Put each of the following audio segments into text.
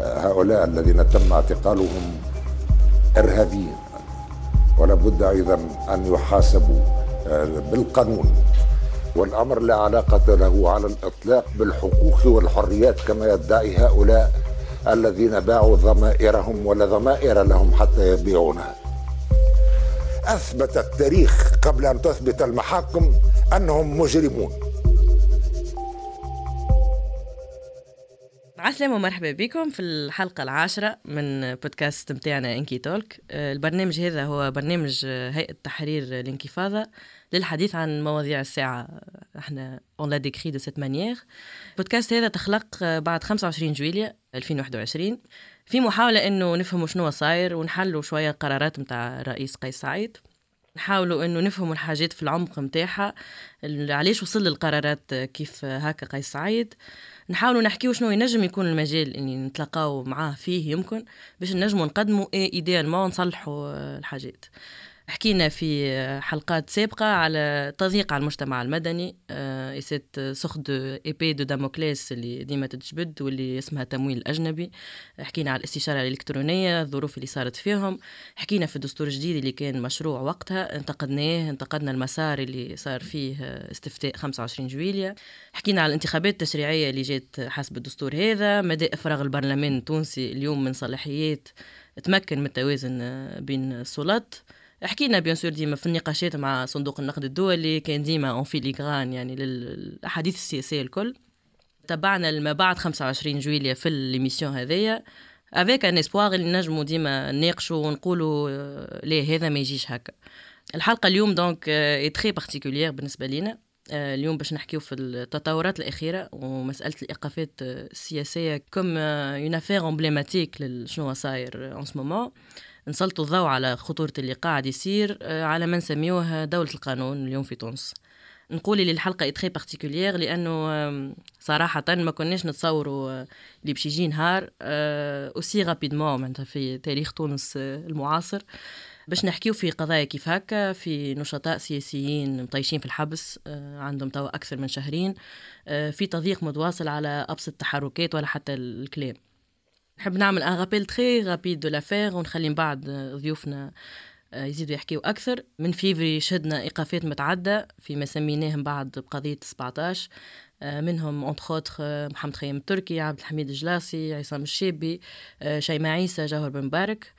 هؤلاء الذين تم اعتقالهم إرهابيين. ولا بد أيضا أن يحاسبوا آه، بالقانون. والأمر لا علاقة له على الإطلاق بالحقوق والحريات كما يدعي هؤلاء الذين باعوا ضمائرهم ولا ضمائر لهم حتى يبيعونها. أثبت التاريخ قبل أن تثبت المحاكم أنهم مجرمون. عسلامة ومرحبا بكم في الحلقة العاشرة من بودكاست متاعنا Inkytalk. آه، البرنامج هذا هو برنامج هيئة تحرير إنكفاضة للحديث عن مواضيع الساعة إحنا on l'a décrit de cette manière البودكاست هذا تخلق بعد 25 جويلية 2021 في محاولة إنه نفهموا شنو صاير ونحلوا شوية القرارات متاع الرئيس قيس سعيد. نحاولوا إنه نفهموا الحاجات في العمق متاعها علاش وصل للقرارات كيف هكا قيس سعيد. نحاولوا نحكيو شنو ينجم يكون المجال اني نتلاقاو معاه فيه يمكن باش نجموا نقدموا et idéalement نصلحوا الحاجات. حكينا في حلقات سابقة على تضييق على المجتمع المدني cette sorte d'épée de Damoclès اللي ديما تتجبد واللي اسمها تمويل أجنبي حكينا على الاستشارة الإلكترونية الظروف اللي صارت فيهم. حكينا في الدستور الجديد اللي كان مشروع وقتها انتقدناه انتقدنا المسار اللي صار فيه استفتاء 25 جويليا حكينا على الانتخابات التشريعية اللي جات حسب الدستور هذا. مدى إفراغ البرلمان التونسي اليوم من صلاحيات تمكن من التوازن بين السلطات. حكينا bien sûr ديما في النقاشات مع صندوق النقد الدولي كان ديما en filigrane يعني للأحاديث السياسية الكل. تبعنا ما بعد 25 جويليا في l'émission هذيا avec un espoir اللي نجمو ديما نناقشوا ونقولوا ليه هذا ما يجيش هكا. الحلقة اليوم donc est très particulière بالنسبة لينا. اليوم باش نحكيو في التطورات الأخيرة ومسألة الإيقافات السياسية comme une affaire emblématique لشنو صاير en ce moment نسلطوا الضوء على خطورة اللي قاعد يصير آه، على ما نسميوه دولة القانون اليوم في تونس. نقول اللي الحلقة est très particulière لأنه صراحة ما كناش نتصوروا آه، اللي باش يجي نهار aussi آه، rapidement معناتها في تاريخ تونس المعاصر. باش نحكيو في قضايا كيف هكا في نشطاء سياسيين مطيشين في الحبس عندهم توا أكثر من شهرين في تضييق متواصل على أبسط التحركات ولا حتى الكلام. نحب نعمل un rappel très rapide de l'affaire ونخلي من بعد ضيوفنا آه، يزيدوا يحكيوا أكثر. من فيفري شدنا إيقافات متعددة فيما سميناهم بعد بقضية 17 آه، منهم entre محمد خيام التركي عبد الحميد الجلاسي عصام الشابي آه، شيماء عيسى جوهر بن مبارك.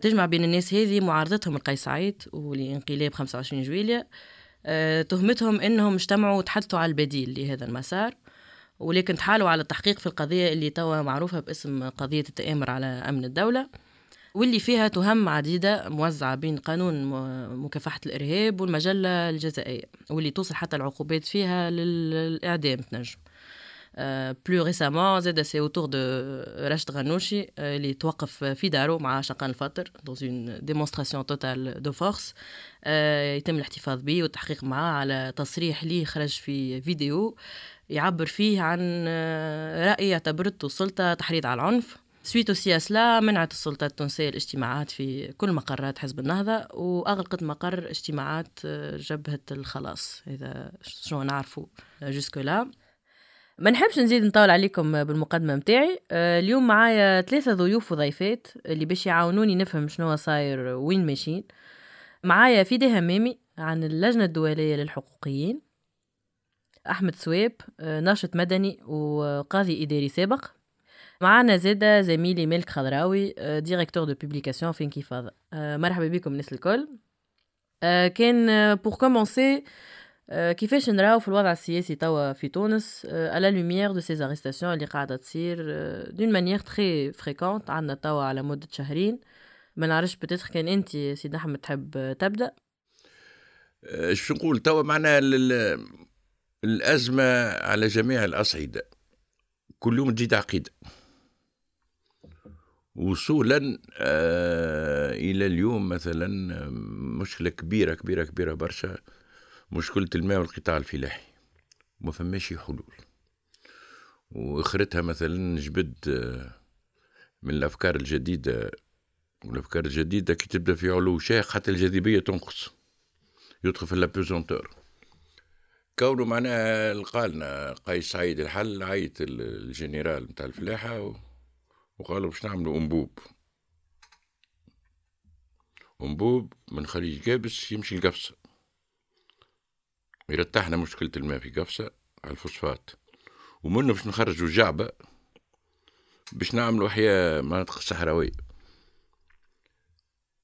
تجمع بين الناس هذه معارضتهم لقيس سعيد ولانقلاب 25 جويلية. تهمتهم إنهم اجتمعوا وتحدثوا على البديل لهذا المسار. ولكن تحالوا على التحقيق في القضية اللي توا معروفة باسم قضية التآمر على أمن الدولة واللي فيها تهم عديدة موزعة بين قانون مكافحة الإرهاب والمجلة الجزائية واللي توصل حتى العقوبات فيها للإعدام تنجم. plus récemment زادة c'est au tour de راشد غنوشي اللي توقف في دارو مع شقان الفطر dans une démonstration totale de force يتم الاحتفاظ به والتحقيق معاه على تصريح ليه خرج في فيديو. يعبر فيه عن رأي اعتبرته السلطة تحريض على العنف. suite à cela منعت السلطة التونسية الاجتماعات في كل مقرات حزب النهضة وأغلقت مقر اجتماعات جبهة الخلاص إذا شنو نعرفوا jusque-là. ما نحبش نزيد نطول عليكم بالمقدمة متاعي. اليوم معايا ثلاثة ضيوف وضيفات اللي باش يعاونوني نفهم شنو صاير وين ماشيين. معايا فداء همامي عن اللجنة الدولية للحقوقيين. أحمد صواب آه، ناشط مدني وقاضي إداري سابق. معنا زادة زميلي مالك خضراوي directeur de publication في انكفاضة آه، مرحبا بكم الناس الكل. آه، كان pour commencer كيفاش نراو في الوضع السياسي توا في تونس à la lumière de ces arrestations اللي قاعدة تصير d'une manière très fréquente عندنا توا على مدة شهرين. ما نعرفش peut-être كان أنت سيدي أحمد تحب تبدأ؟ شو نقول توا معناها الأزمة على جميع الأصعدة. كل يوم تجي تعقيد وصولا آه إلى اليوم مثلا مشكلة كبيرة كبيرة كبيرة برشا. مشكلة الماء والقطاع الفلاحي. ما فماش حلول. وآخرتها مثلا جبد آه، من الأفكار الجديدة. والأفكار الجديدة كي تبدأ في علو شاق حتى الجاذبية تنقص. يدخل في l'apesanteur كونه معناها لقالنا قيس سعيد الحل عيط الجنرال نتاع الفلاحة وقالوا باش نعملوا أنبوب. أنبوب من خليج جابس يمشي لقفصة. يرتحنا مشكلة الماء في قفصة على الفوسفات. ومنه باش نخرجوا جعبة باش نعملوا أحياء مناطق صحراوية.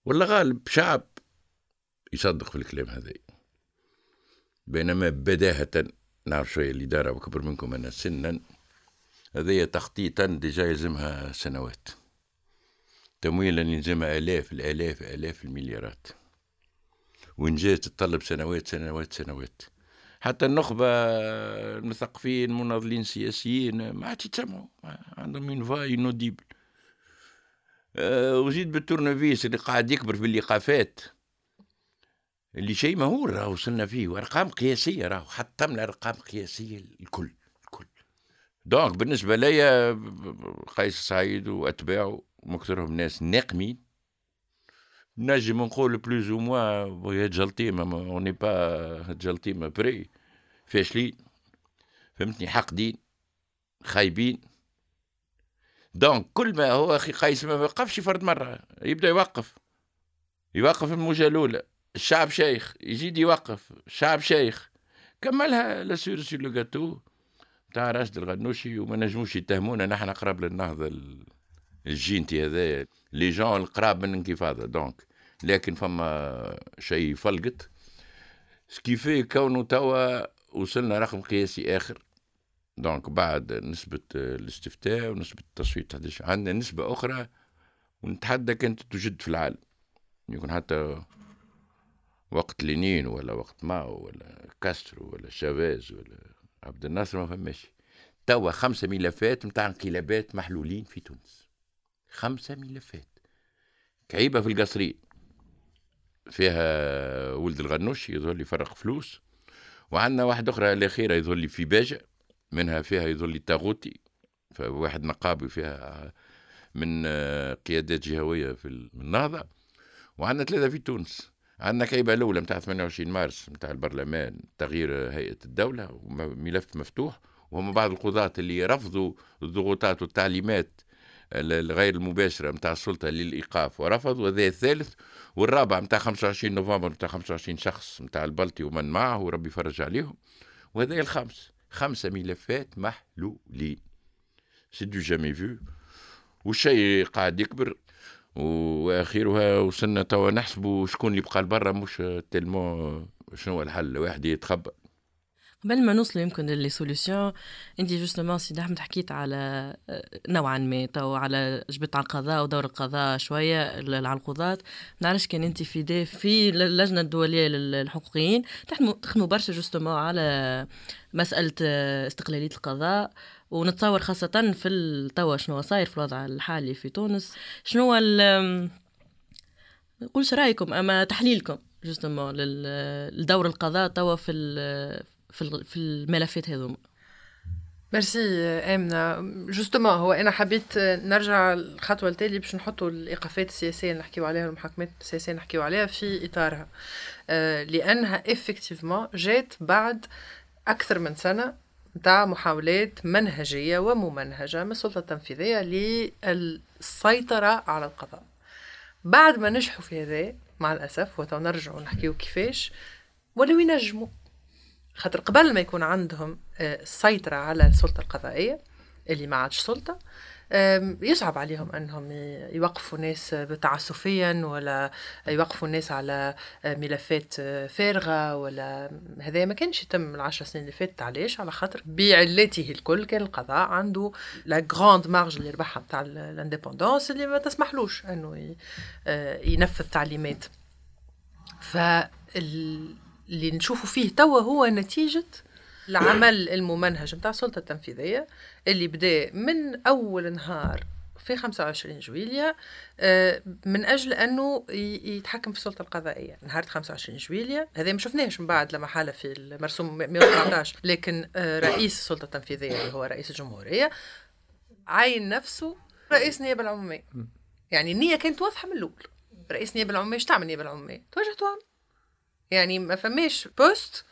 ولا غالب شعب يصدق في الكلام هذا. بينما بداهة نعرف شوية الإدارة وكبر منكم أنا سنا هذه تخطيطا déjà يلزمها سنوات. تمويلا يلزمها آلاف الآلاف آلاف المليارات. وإنجاز تتطلب سنوات سنوات سنوات. حتى النخبة المثقفين المناضلين السياسيين ما عادش يتسمعوا. عندهم اون فا انوديبل أه وزيد بالتورنفيس اللي قاعد يكبر في الإيقافات اللي شيء مهول راه وصلنا فيه وأرقام قياسية راه حطمنا ارقام قياسيه الكل الكل. دونك بالنسبة ليا قيس سعيد وأتباعه مكثرهم ناس ناقمين. نجم نقول بلوز أو موا وهي جلطيمه اوني با جلطيمه بري فاشلين فهمتني حاقدين خايبين دونك كل ما هو أخي قيس ما وقفش فرد مرة. يبدأ يوقف. يوقف الموجه الأولى. الشعب شيخ يزيد يوقف. الشعب شيخ كملها لا سور سي لو جاتو تاع راشد الغنوشي وما نجموش يتهمونا نحن قراب للنهضة الجينتي هذا. لي جون القراب من الانكفاضه دونك. لكن فما شيء فلقت. سكيفي كونه توا وصلنا رقم قياسي آخر. دونك بعد نسبة الاستفتاء ونسبة التصويت عندنا نسبة أخرى ونتحدى كانت تجد في العالم. يكون حتى وقت لينين ولا وقت ماو ولا كاسترو ولا شافيز ولا عبد الناصر ما فماش. توا خمسة ملفات متاع انقلابات محلولين في تونس. خمسة ملفات. كعيبة في القصرين. فيها ولد الغنوشي يظهر لي فرق فلوس وعندنا واحدة أخرى الأخيرة يظهر لي في باجة منها فيها يظهر لي تاغوتي فواحد نقابي فيها من قيادات جهوية في النهضة وعندنا ثلاثة في تونس. عندنا كيبة الأولى متاع 28 مارس متاع البرلمان تغيير هيئة الدولة وملف مفتوح وهم بعض القضاة اللي رفضوا الضغوطات والتعليمات الغير المباشرة متاع السلطة للإيقاف ورفضوا وهذا الثالث والرابع متاع 25 نوفمبر متاع 25 شخص متاع البلطي ومن معه وربي يفرج عليهم وهذا الخمس خمسة ملفات محلولين. c'est du jamais vu والشيء قاعد يكبر وآخرها وصلنا توا نحسبوا شكون اللي بقى لبرا مش تلمو شنو الحل واحد يتخبى قبل ما نوصلوا يمكن ل les solutions انت justement سيدي أحمد حكيت على نوعا ما تو على جبت على القضاء ودور القضاء شوية على القضاة. نعرفش كان انت فداء في اللجنه الدوليه للحقوقيين. تخدموا برشا justement على مسألة استقلالية القضاء. ونتصور خاصة في توا شنو صاير في الوضع الحالي في تونس. شنو ال نقولش رأيكم أما تحليلكم justement لدور القضاء توا في في الملفات هذوما. merci آمنة justement هو أنا حبيت نرجع الخطوة التالية باش نحطوا الإيقافات السياسية اللي نحكيو عليها المحاكمات السياسية اللي نحكيو عليها في إطارها. لأنها افكتيفمون جات بعد أكثر من سنة نتاع محاولات منهجية وممنهجة من السلطه التنفيذيه للسيطرة على القضاء. بعد ما نجحوا في هذا مع الأسف وتو نرجعوا نحكيو كيفاش ولو ينجموا. خاطر قبل ما يكون عندهم السيطرة آه، على السلطة القضائية اللي ما عادش سلطة يصعب عليهم أنهم يوقفوا ناس تعسفيا ولا يوقفوا الناس على ملفات فارغة ولا هذا ما كانش يتم العشر سنين اللي فاتت علاش؟ على خاطر بعلته الكل كان القضاء عنده la grande marge اللي ربحها بتاع l'indépendance اللي ما تسمحلوش إنه آه، ينفذ تعليمات. ف اللي نشوفوا فيه توا هو نتيجة العمل الممنهج نتاع السلطة التنفيذية اللي بدأ من أول نهار في 25 جويليا آه، من أجل أنه يتحكم في السلطة القضائية. نهار 25 جويليا هذا ما شفناهش من بعد لما حالة في المرسوم 114 لكن آه، رئيس السلطة التنفيذية اللي هو رئيس الجمهورية عين نفسه رئيس النيابه العمومية. يعني النية كانت واضحة من الأول. رئيس النيابه العمومية إيش تعمل النيابه العمومية؟ توجه تهم يعني ما فماش بوست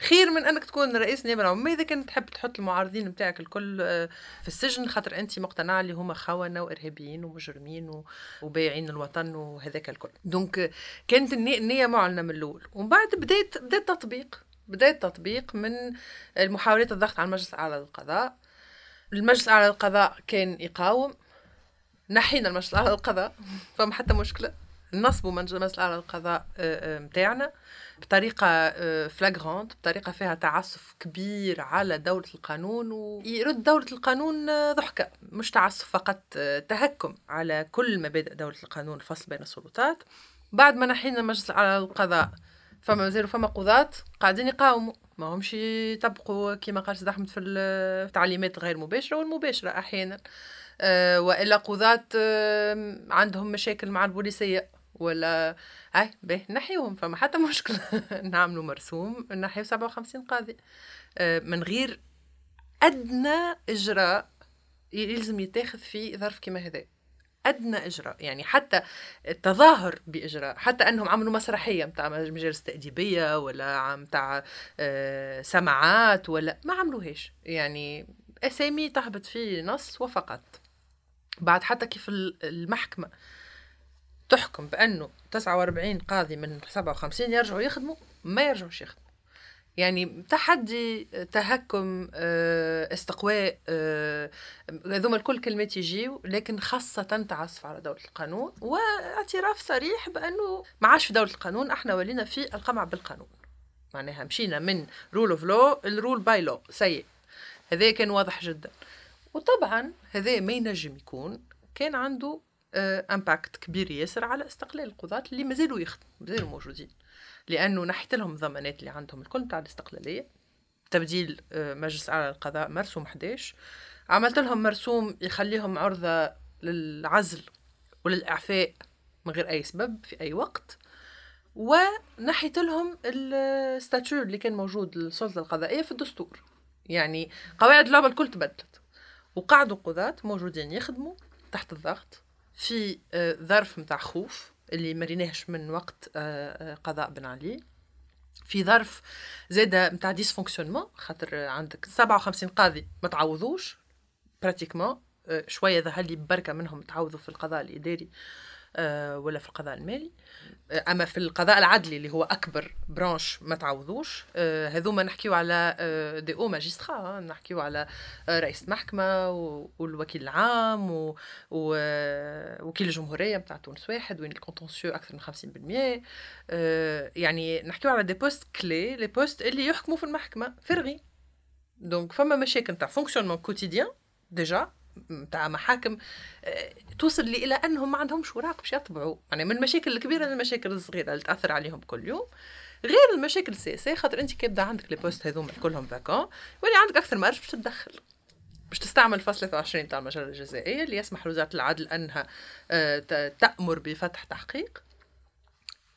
خير من أنك تكون رئيس نيابة العموميه إذا كنت تحب تحط المعارضين نتاعك الكل آه، في السجن خاطر أنت مقتنع اللي هما خونة وإرهابيين ومجرمين وبايعين الوطن وهذاك الكل. دونك كانت النية معلنة من الأول. ومن بعد بدات بدات تطبيق. بدات تطبيق من المحاولات الضغط على المجلس الأعلى للقضاء. المجلس الأعلى للقضاء كان يقاوم. نحينا المجلس الأعلى للقضاء. فما حتى مشكلة. نصبوا مجلس الأعلى للقضاء نتاعنا آه، بطريقة فلاغرانت بطريقة فيها تعسف كبير على دولة القانون ويرد دولة القانون آه، ضحكة. مش تعسف فقط آه، تهكم على كل مبادئ دولة القانون الفصل بين السلطات. بعد ما نحينا المجلس على القضاء فما مازالوا فما قضاة قاعدين يقاوموا. ما همش يطبقوا كما قال سيد أحمد في التعليمات غير مباشرة والمباشرة أحيانا. وإلا قضاة عندهم مشاكل مع البوليسية. ولا أي به نحيوهم فما حتى مشكلة نعملوا مرسوم نحيو 57 قاضي. أه من غير أدنى إجراء يلزم يتاخذ في ظرف كما هذا. أدنى إجراء. يعني حتى التظاهر بإجراء. حتى أنهم عملوا مسرحية متاع مجالس تأديبية ولا متاع آه، سماعات ولا ما عملوهاش. يعني أسامي تهبط في نص وفقط. بعد حتى كيف المحكمة. تحكم بأنه 49 قاضي من 57 يرجعوا يخدموا؟ ما يرجعوش يخدموا. يعني تحدي تهكم آه، استقواء آه، هذوما الكل كلمات يجيو لكن خاصة تعصف على دولة القانون واعتراف صريح بأنه ما عادش في دولة القانون إحنا ولينا في القمع بالقانون. معناها مشينا من rule of law ال rule by law سيء. هذا كان واضح جدا. وطبعا هذا ما ينجم يكون كان عنده impact آه، كبير ياسر على استقلال القضاة اللي مازالوا يخدموا مازالوا موجودين. لأنه نحيت لهم الضمانات اللي عندهم الكل تاع الاستقلالية. تبديل آه، مجلس إعلى للقضاء مرسوم 11 عملت لهم مرسوم يخليهم عرضة للعزل وللإعفاء من غير أي سبب في أي وقت. ونحيت لهم ال statut اللي كان موجود للسلطة القضائية في الدستور. يعني قواعد اللعبه الكل تبدلت. وقعدوا قضاة موجودين يخدموا تحت الضغط. في آه، ظرف متاع خوف اللي مريناهش من وقت آه، آه، قضاء بن علي. في ظرف زادة نتاع dysfonctionnement خاطر عندك 57 قاضي ما تعوضوش pratiquement شوية ظهر لي بركة منهم تعوضوا في القضاء الإداري. ولا في القضاء المالي. آه، أما في القضاء العدلي اللي هو أكبر branche ما تعوضوش آه، هذوما نحكيو على des hauts magistrats نحكيو على رئيس محكمة والوكيل العام ووكيل الجمهورية نتاع تونس واحد وين ال contentieux أكثر من 50% يعني نحكيو على des postes كل les postes اللي يحكموا في المحكمة فرغي. donc فما مشاكل نتاع fonctionnement quotidien déjà نتاع محاكم آه، توصل لي إلى أنهم ما عندهمش وراق باش يطبعوا. يعني من المشاكل الكبيرة للمشاكل الصغيرة اللي تأثر عليهم كل يوم. غير المشاكل السياسية خاطر أنت كيبدا عندك les postes هذوما كلهم vacants ولي عندك أكثر marge باش تتدخل. باش تستعمل فصل 23 تاع المجلة الجزائية اللي يسمح لوزارة العدل أنها آه، تأمر بفتح تحقيق.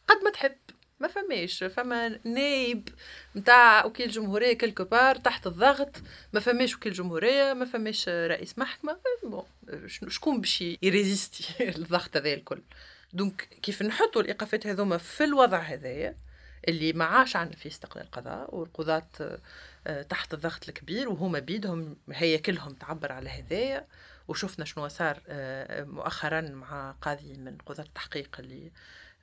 قد ما تحب. ما فماش فما نايب نتاع وكيل جمهورية quelque part تحت الضغط ما فماش وكيل جمهورية ما فماش رئيس محكمة bon شكون باش ي résister الضغط هذا الكل؟ donc كيف نحطوا الإيقافات هذوما في الوضع هذايا اللي ما عاش عندنا فيه استقلال القضاء والقضاة آه، تحت الضغط الكبير وهما بيدهم هياكلهم تعبر على هذايا وشفنا شنو صار آه، مؤخرا مع قاضي من قضاة التحقيق اللي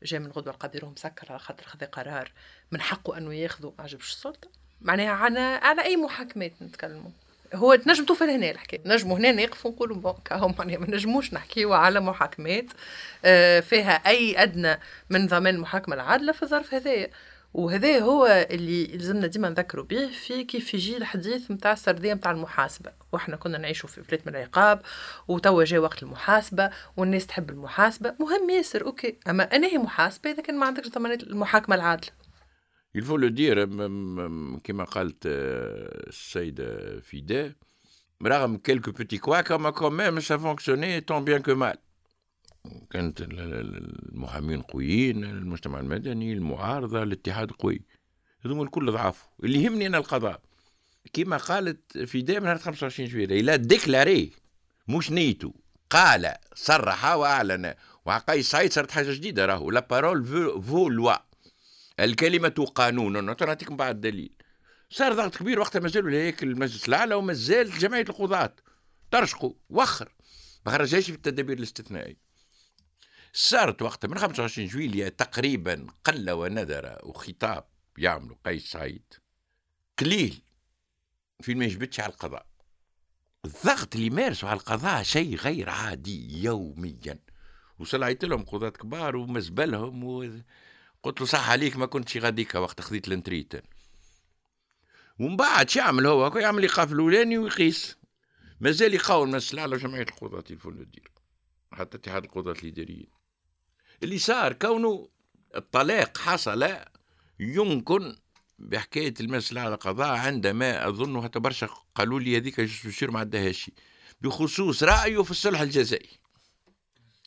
جاي من غدوة القادر مسكر على خاطر خذ قرار من حقه أنه ياخذه. ما عجبش السلطه معناها على على أي محاكمات نتكلموا؟ هو تنجم توصل هنا الحكاية نجموا هنا نقفوا نقولوا بون كاهم معناها ما نجموش نحكيوا على محاكمات آه، فيها أي أدنى من ضمان المحاكمة العادلة في الظرف هذايا. وهذا هو اللي لازمنا ديما نذكروا. به في كيف يجي الحديث نتاع السردية نتاع المحاسبة. وإحنا كنا نعيشوا في فلات من العقاب وتوا جاي وقت المحاسبة والناس تحب المحاسبة. مهم ياسر أوكي. أما أنا هي محاسبة إذا كان ما عندكش ضمانات المحاكمة العادلة. Il faut le dire, كما قالت السيدة فيدا رغم quelques petits couacs, quand même ça fonctionnait tant bien que mal. كانت المحامين قويين المجتمع المدني المعارضة الاتحاد قوي. هذوما الكل ضعاف اللي يهمني أنا القضاء. كما قالت في دائما نهار 25 جويلية لا ديكلاري مش نيتو قال صرح وأعلن وعقاي سعيد صارت حاجة جديدة راهو لا بارول فو لوا الكلمة قانون نعطيكم بعد دليل. صار ضغط كبير وقتها مازالوا هيك المجلس الأعلى ومازال جمعية القضاة ترشقوا وخر. ما خرجهاش في التدابير الاستثنائية. صارت وقتها من 25 جويلية تقريبا قل وندر وخطاب يعملوا قيس سعيد قليل. في ما يجبدش على القضاء. الضغط اللي مارسوا على القضاء شيء غير عادي يوميا. وصلعت لهم قضاة كبار ومزبلهم و... قلت له صح عليك ما كنتش غاديك وقت خذيت الانتريت. ومن بعد يعمل هو؟ يعمل إيقاف الأولاني ويقيس. مازال يقاوم المسألة على جمعية القضاة تليفون يدير حتى اتحاد القضاة الإداريين اللي صار كونه الطلاق حصل يمكن بحكاية المسألة على القضاء عندما أظن حتى برشا قالوا لي هذيك ما عندهاش بخصوص رأيه في الصلح الجزائي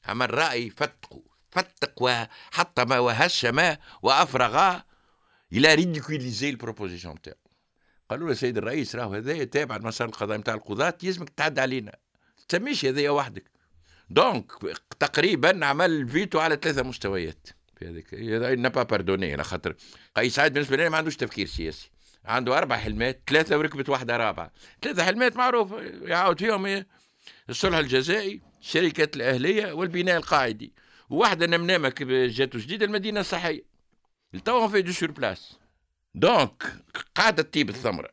عمل رأي فتقوا فتق وحط ما وهشم وأفرغ إلى ريديكوليزي البروبوزيشن تاعو قالوا له سيد الرئيس راهو هذايا تابع المسار القضائي نتاع القضاة يلزمك تعدى علينا. تسميش هذايا وحدك. دونك تقريبا عمل فيتو على ثلاثة مستويات. في هذيك. نبا باردوني على خاطر قيس سعيد بالنسبة لي ما عندوش تفكير سياسي. عنده أربع حلمات ثلاثة وركبت واحدة رابعة. ثلاثة حلمات معروف يعاود فيهم إيه؟ الصلح الجزائي الشركات الأهلية والبناء القاعدي. وواحدة نمنامة جاتو جديدة المدينة الصحية. لتوا في دو سور بلاس دونك قاعدة تطيب الثمرة.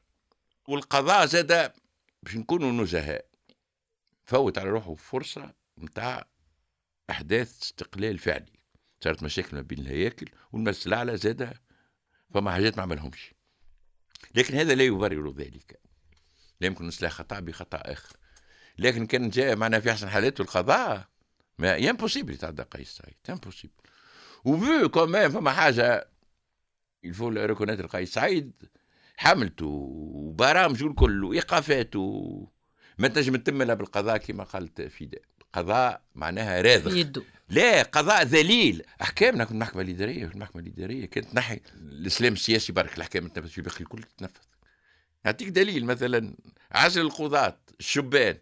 والقضاء زاد باش نكونوا نزهاء. فوت على روحه فرصة نتاع أحداث استقلال فعلي. صارت مشاكل ما بين الهياكل والمجلس الاعلى زاد فما حاجات ما عملهمش. لكن هذا لا يبرر ذلك. لا يمكن إصلاح خطأ بخطأ آخر. لكن كان جاء معنا في أحسن حالاته القضاء ما امبوسيبل يتعدى قيس سعيد امبوسيبل وفو كمان فما حاجة الفو ريكونيتر قيس سعيد حملته وبرامجه الكل وإيقافاته. ما تنجم تتم بالقضاء كما قالت فداء قضاء معناها راضخ يدو. لا قضاء ذليل. احكامنا في المحكمه الإدارية في المحكمه الإدارية. كانت نحي الإسلام السياسي برك الأحكام تنفذ في باقي الكل تتنفذ نعطيك دليل مثلا عزل القضاة الشبان.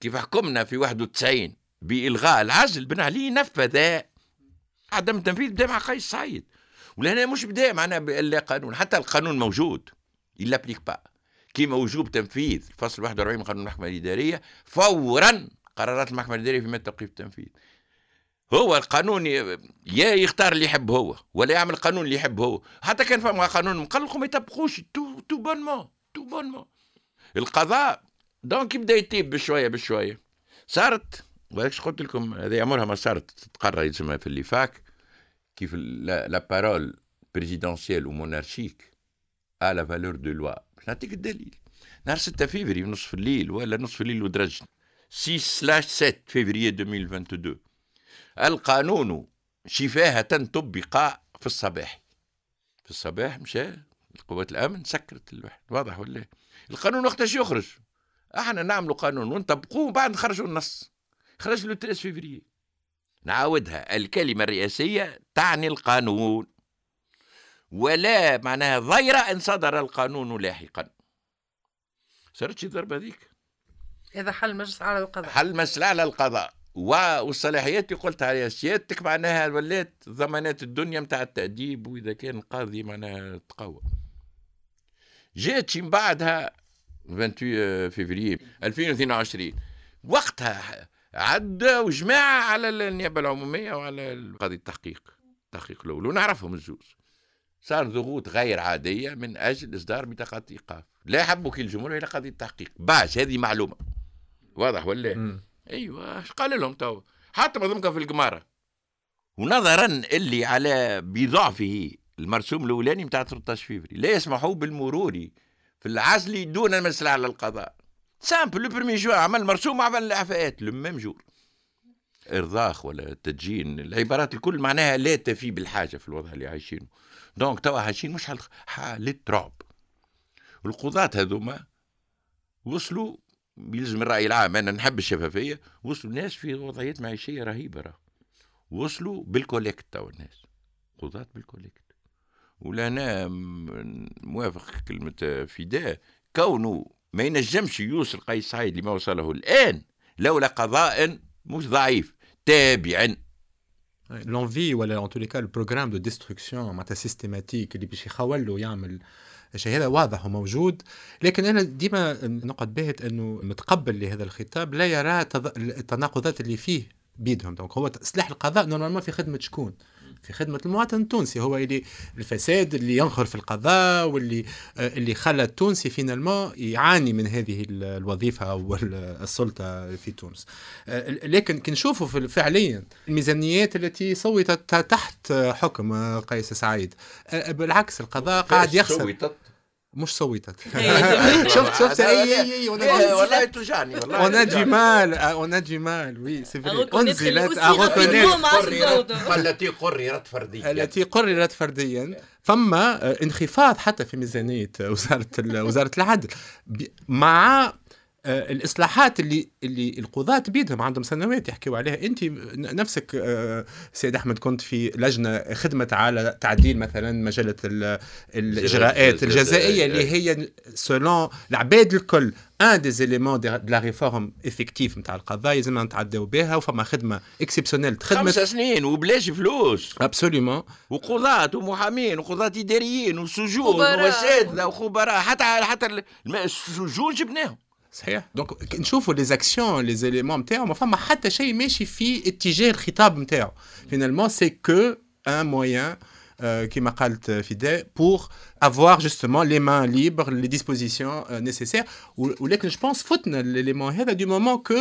كيف حكمنا في 91 بإلغاء العزل بن علي نفذ. عدم التنفيذ بدا مع قيس سعيد. ولهنا مش بدا معنا الا قانون. حتى القانون موجود. il l'applique pas كيما وجوب تنفيذ الفصل 41 من قانون المحكمة الإدارية فورا قرارات المحكمة الإدارية في مادة توقيف التنفيذ. هو القانون يا يختار اللي يحب هو ولا يعمل قانون اللي يحب هو. حتى كان فما قانون مقلق ما يطبقوش tout tout bonnement tout bonnement. القضاء donc يبدأ يطيب بشوية بشوية. صارت ولكش قلت لكم هذه عمرها ما صارت تقرر يسمى في اللي فاك كيف لا بارول بريزيدونسيال ومونارشيك على فالور دو لوا نعطيك الدليل نهار 6 فيفري نصف الليل ولا نصف الليل ودرج 6 سلاش 7 فيفري 2022 القانون شفاهة طبق في الصباح. في الصباح مشى قوات الأمن سكرت الواحد. واضح ولا القانون وقتاش يخرج؟ إحنا نعملوا قانون ونطبقوه بعد نخرجوا النص. خرج له 3 فيفري نعاودها. الكلمة الرئاسية تعني القانون. ولا معناها ضيرة إن صدر القانون لاحقا. صارت شي ضربة ذيك هذا حل مجلس على القضاء حل مسألة على القضاء والصلاحيات اللي قلت عليها سيادتك معناها ولات ضمانات الدنيا نتاع التأديب وإذا كان القاضي معناها تقوى. جات من بعدها 28 فيفري 2022 وقتها عدى وجماعة على النيابة العمومية وعلى قاضي التحقيق التحقيق الأول. ونعرفهم الزوز. صار ضغوط غير عادية من أجل إصدار بطاقات إيقاف. لا يحبوا كل الجمهور إلى قاضي التحقيق. باش هذه معلومة. واضح ولا أيوه قال لهم تو؟ حتى ما في القمارة. ونظرا اللي على بضعفه المرسوم الأولاني نتاع 13 فيفري لا يسمحوا بالمرور في العزل دون المسألة على القضاء. simple le premier jour عمل مرسوم عمل الإعفاءات le même jour إرضاخ ولا تدجين العبارات الكل معناها لا تفي بالحاجة في الوضع اللي عايشينه. donc توا عايشين مش حالة رعب. القضاة هذوما وصلوا بيلزم الرأي العام أنا نحب الشفافية. وصلوا الناس في وضعيات معيشية رهيبة راه. وصلوا بال collecte تو الناس قضاة بال collecte. ولهنا موافق كلمة فداء كونه ما ينجمش يوصل قيس سعيد لما وصله الآن لولا قضاء مش ضعيف تابع l'envie ولا en tous les cas ال programme de destruction معناتها systématique اللي باش يخول له يعمل الشيء هذا واضح وموجود. لكن أنا ديما نقعد باهت إنه متقبل لهذا الخطاب لا يرى التناقضات اللي فيه بيدهم. donc هو سلاح القضاء normalement في خدمة شكون؟ في خدمة المواطن التونسي. هو اللي الفساد اللي ينخر في القضاء واللي آه، اللي خلى التونسي finalement يعاني من هذه الوظيفة أو السلطة في تونس. آه، لكن كي نشوفوا فعليا الميزانيات التي صوتت تحت حكم قيس سعيد آه، بالعكس القضاء قاعد يخسر. مش صوتت شفت شفت اي اي اي والله توجعني والله اون دي مال اون دي مال وي سي فري انزلت التي قررت فرديا. التي قررت فرديا. فما انخفاض حتى في ميزانية وزارة وزارة العدل. مع آه، الإصلاحات اللي اللي القضاة بيدهم عندهم سنوات يحكيوا عليها. أنت نفسك آه، سيد أحمد كنت في لجنة خدمت على تعديل مثلا مجلة الإجراءات الجزائية اللي هي selon العباد الكل. un des éléments de la réforme effective نتاع القضاء لازم نتعداو بها وفما خدمة exceptionnelle خدمه خمس سنين وبلاش فلوس. absolument وقضاة ومحامين وقضاة إداريين وسجون وأساتذة وخبراء حتى حتى السجون جبناهم. صحيح. donc نشوفوا les actions les éléments نتاعو ما فما حتى شيء ماشي في اتجاه الخطاب نتاعو finalement c'est qu'un moyen كما قالت فيدا pour avoir justement les mains libres les dispositions euh, nécessaires. ولكن je pense فتنا l'élément هذا du moment que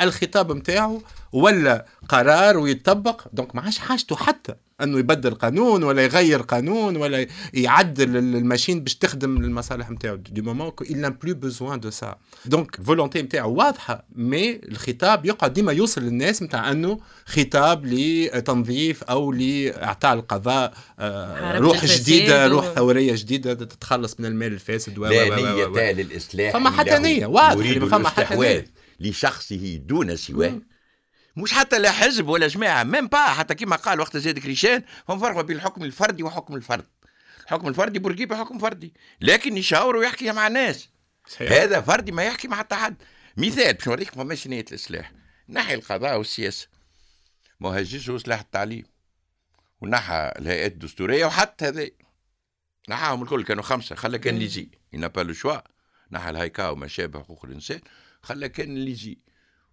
الخطاب نتاعو ولا قرار ويطبق. donc ما عادش حاجته حتى أنه يبدل قانون ولا يغير قانون ولا يعدل ال machine باش تخدم المصالح نتاعو du moment que il n'a plus besoin de ça. donc volonté نتاعو واضحة. mais الخطاب يقعد ديما يوصل للناس نتاع أنه خطاب لتنظيف أو لإعطاء القضاء آه، روح جديدة روح ثورية جديدة تتخلص من المال الفاسد و لا نية للإصلاح فما حتى نية واضح فما حتى نية. لشخصه دون سواه. مش حتى لا حزب ولا جماعة ميم با حتى كما قال وقت زاد كريشان هم فرق بين الحكم الفردي وحكم الفرد. الحكم الفردي بورقيبة حكم فردي. لكن يشاور ويحكي مع الناس صحيح. هذا فردي ما يحكي مع حتى حد. مثال باش نوريك فماش نيه الإصلاح. نحي القضاء والسياسة. ما هجزوا سلاح التعليم. ونحى الهيئات الدستورية وحتى هذا نحاهم الكل كانوا خمسة خلى كان يجي ينا با لو شوا نحى الهيكا وما شابه حقوق الإنسان. خلى كان اللي يجي.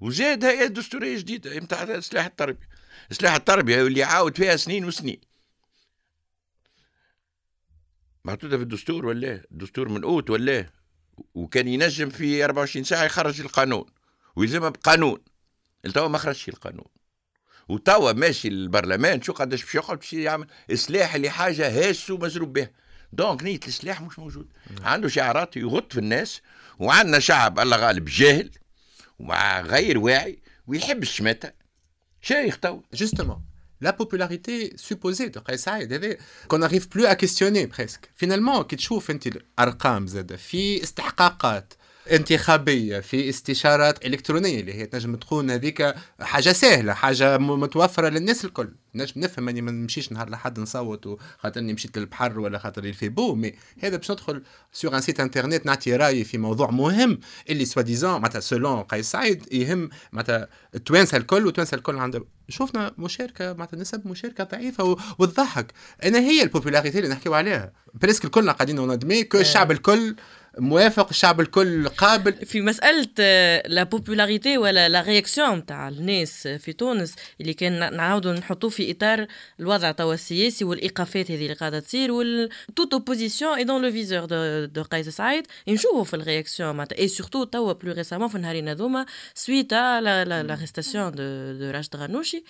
وزاد هيئة دستورية جديدة نتاع إصلاح التربية. إصلاح التربية اللي عاود فيها سنين وسنين. محطوطة في الدستور ولا؟ الدستور من أوت ولا؟ وكان ينجم في 24 ساعة يخرج القانون ويلزمها بقانون. التوا ما خرجش القانون. وتوا ماشي البرلمان شو قداش باش يقعد باش يعمل اصلاح لحاجه هاش ومزروب بها. دونك نيه الاصلاح مش موجود. عنده شعارات يغط في الناس وعندنا شعب الله غالب جاهل ومع غير واعي ويحب الشماتة. surtout. justement la popularité supposée de هذا qu'on n'arrive plus à questionner presque. Finalement كي تشوف انت الارقام زاده في استحقاقات انتخابية في استشارات إلكترونية اللي هي تنجم تكون هذيك حاجة سهلة حاجة متوفرة للناس الكل. نجم نفهم اني ما نمشيش نهار لحد نصوت خاطرني مشيت للبحر ولا خاطر fait beau mais هذا باش ندخل sur un site internet نعطي رأيي في موضوع مهم اللي soi-disant معناتها selon قيس سعيد يهم معناتها التوانسه الكل والتوانسه الكل عندها شفنا مشاركة معناتها نسب مشاركة ضعيفة وتضحك أنا هي ال popularité اللي نحكيو عليها. presque الكلنا قاعدين ن admet que الشعب الكل موافق الشعب الكل قابل. في مسألة la popularité ولا la réaction تاع الناس في تونس اللي كان نعاودوا نحطوه في إطار الوضع توا السياسي والإيقافات هذه اللي قاعدة تصير وال toute opposition est dans le viseur de, de قيس سعيد نشوفوا في ال réaction معناتها. et surtout توا plus récemment في نهارين هذوما suite à l'arrestation de, de راشد غنوشي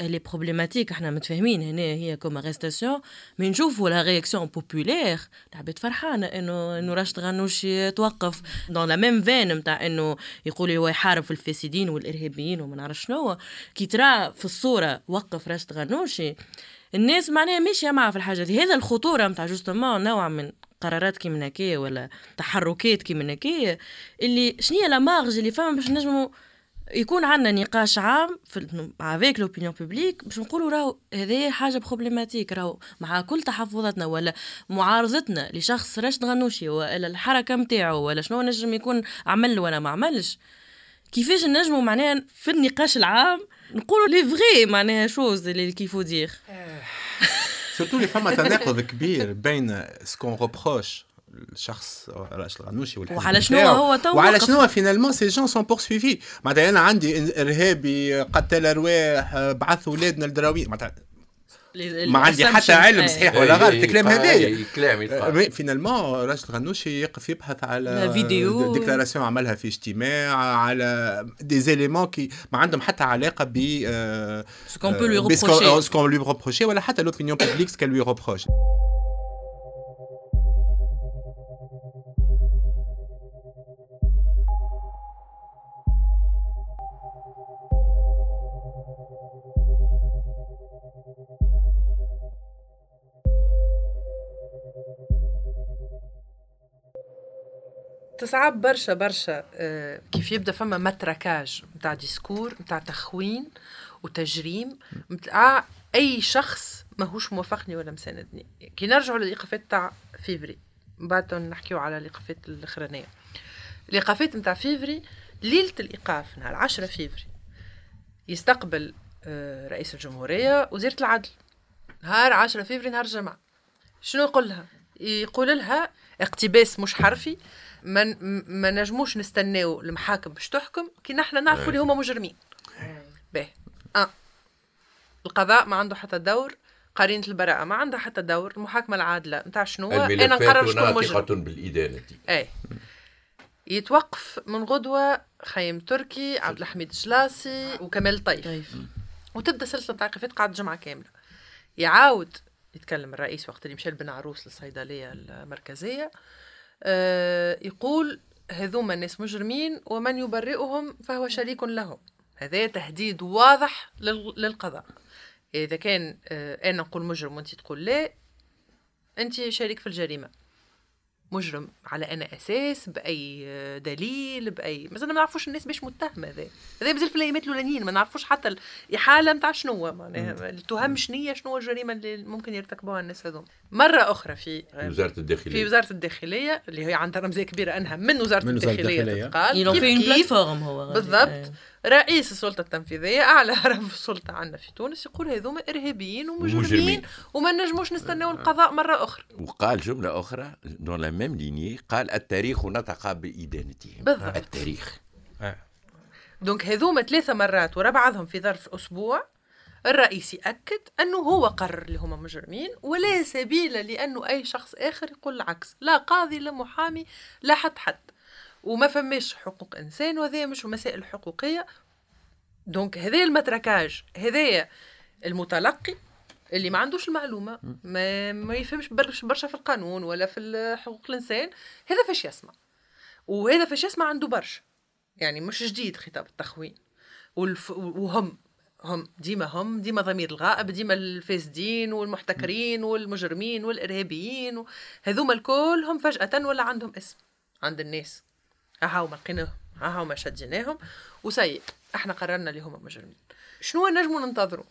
اللي problématique إحنا متفاهمين هنا هي comme arrestation mais نشوفوا la réaction populaire العباد فرحانة انه إنه راشد غنوش توقف donc la même fin نتاع إنه يقولوا هو يحارب في الفاسدين والإرهابيين وما نعرف شنو. كي ترى في الصورة وقف راشد غنوشي الناس معناها ماشيه معاه في الحاجة دي. هذا الخطورة نتاع justement نوع من قرارات كي من هكايا ولا تحركات كي من هكايا اللي شنو هي la marge اللي فما باش نجموا يكون عندنا نقاش عام في avec l'opinion publique باش نقولوا راهو هذه حاجة problématique راهو مع كل تحفظاتنا ولا معارضتنا لشخص راشد غنوشي ولا الحركة نتاعو ولا شنو نجم يكون عمل ولا ما عملش. كيفاش نجموا معناها في النقاش العام نقولوا les vraies معناها choses اللي qu'il faut dire surtout اللي فما تناقض كبير بين ce qu'on reproche الشخص راشد الغنوشي والحزب وعلى شنو. هو تو وعلى؟ شنو finalement ces gens sont poursuivis معناتها أنا عندي ارهابي قتل أرواح بعث أولادنا لدراوين معناتها ما عندي حتى علم صحيح ولا إيه، غلط إيه، الكلام آه، هذايا إيه، كلام يتقال. mais finalement راشد الغنوشي يقف يبحث على فيديو. déclaration عملها في اجتماع على des éléments qui ما عندهم حتى علاقة ب ce qu'on lui reprochait ولا حتى l'opinion publique ce qu'elle lui تصعب برشا برشا آه، كيف يبدأ فما متركاج نتاع ديسكور نتاع تخوين وتجريم. نتاع أي شخص ماهوش موافقني ولا مساندني. كي نرجعوا للإيقافات تاع فيفري بعد نحكيو على الإيقافات الأخرانية. الإيقافات نتاع فيفري ليلة الإيقاف نهار 10 فيفري يستقبل آه، رئيس الجمهورية وزيرة العدل. نهار 10 فيفري نهار الجمعة. شنو يقول لها يقول لها اقتباس مش حرفي ما ما نجموش نستناو المحاكم باش تحكم كي نحن نعرفوا اللي هما مجرمين. باهي. آه. القضاء ما عنده حتى دور قرينة البراءة ما عندها حتى دور المحاكمة العادلة نتاع شنو الملفات نقرر شكون مجرم. ناطقة بالإدانة اي يتوقف من غدوة خيم تركي عبد الحميد الجلاسي وكمال الطيف طيب وتبدأ سلسلة تعقيفات قعدت جمعة كاملة. يعاود يتكلم الرئيس وقت اللي مشى لبن عروس للصيدلية المركزية. آه يقول هذوما الناس مجرمين ومن يبرئهم فهو شريك لهم. هذا تهديد واضح لل- للقضاء. إذا كان آه أنا نقول مجرم وأنت تقول لا أنت شريك في الجريمة. مجرم على أنا أساس بأي آه، دليل بأي. مثلا ما نعرفوش الناس باش متهمه هذا. هذا مازال في الأيامات الأولانيين ما نعرفوش حتى الاحاله نتاع شنو معناها التهم شنية شنو الجريمة اللي ممكن يرتكبوها الناس هذوم مرة أخرى في وزارة الداخلية. في وزارة الداخلية اللي هي عندها رمزية كبيرة أنها من وزارة من وزارة الداخلية الداخلية. تتقال. يلون كيف في plateforme هو. بالضبط. إيه. رئيس السلطة التنفيذية أعلى هرم في السلطة عندنا في تونس يقول هذوما إرهابيين ومجرمين ومجرمين. وما نجموش نستناو القضاء مرة أخرى. وقال جملة أخرى dans la même lignée قال التاريخ نطق بإدانتهم بالضبط. التاريخ. donc هذوما ثلاثة مرات ورا بعضهم في ظرف أسبوع الرئيس يأكد أنه هو قرر اللي هما مجرمين ولا سبيل لأنه أي شخص آخر يقول العكس. لا قاضي لا محامي لا حد حد. وما فماش حقوق إنسان وهذه مش مسائل حقوقية. دونك هذا المتركاج هذايا المتلقي اللي ما عندوش المعلومة ما, ما يفهمش برشا برشا في القانون ولا في حقوق الإنسان هذا فاش يسمع. وهذا فاش يسمع عنده برشا. يعني مش جديد خطاب التخوين. والف... وهم هم ديما هم ديما ضمير الغائب ديما الفاسدين والمحتكرين والمجرمين والإرهابيين. و... هذوما الكل هم فجأة ولا عندهم اسم عند الناس. هاو ما لقيناهم هاو ما شديناهم وسيء إحنا قررنا اللي هما مجرمين شنو نجموا ننتظروا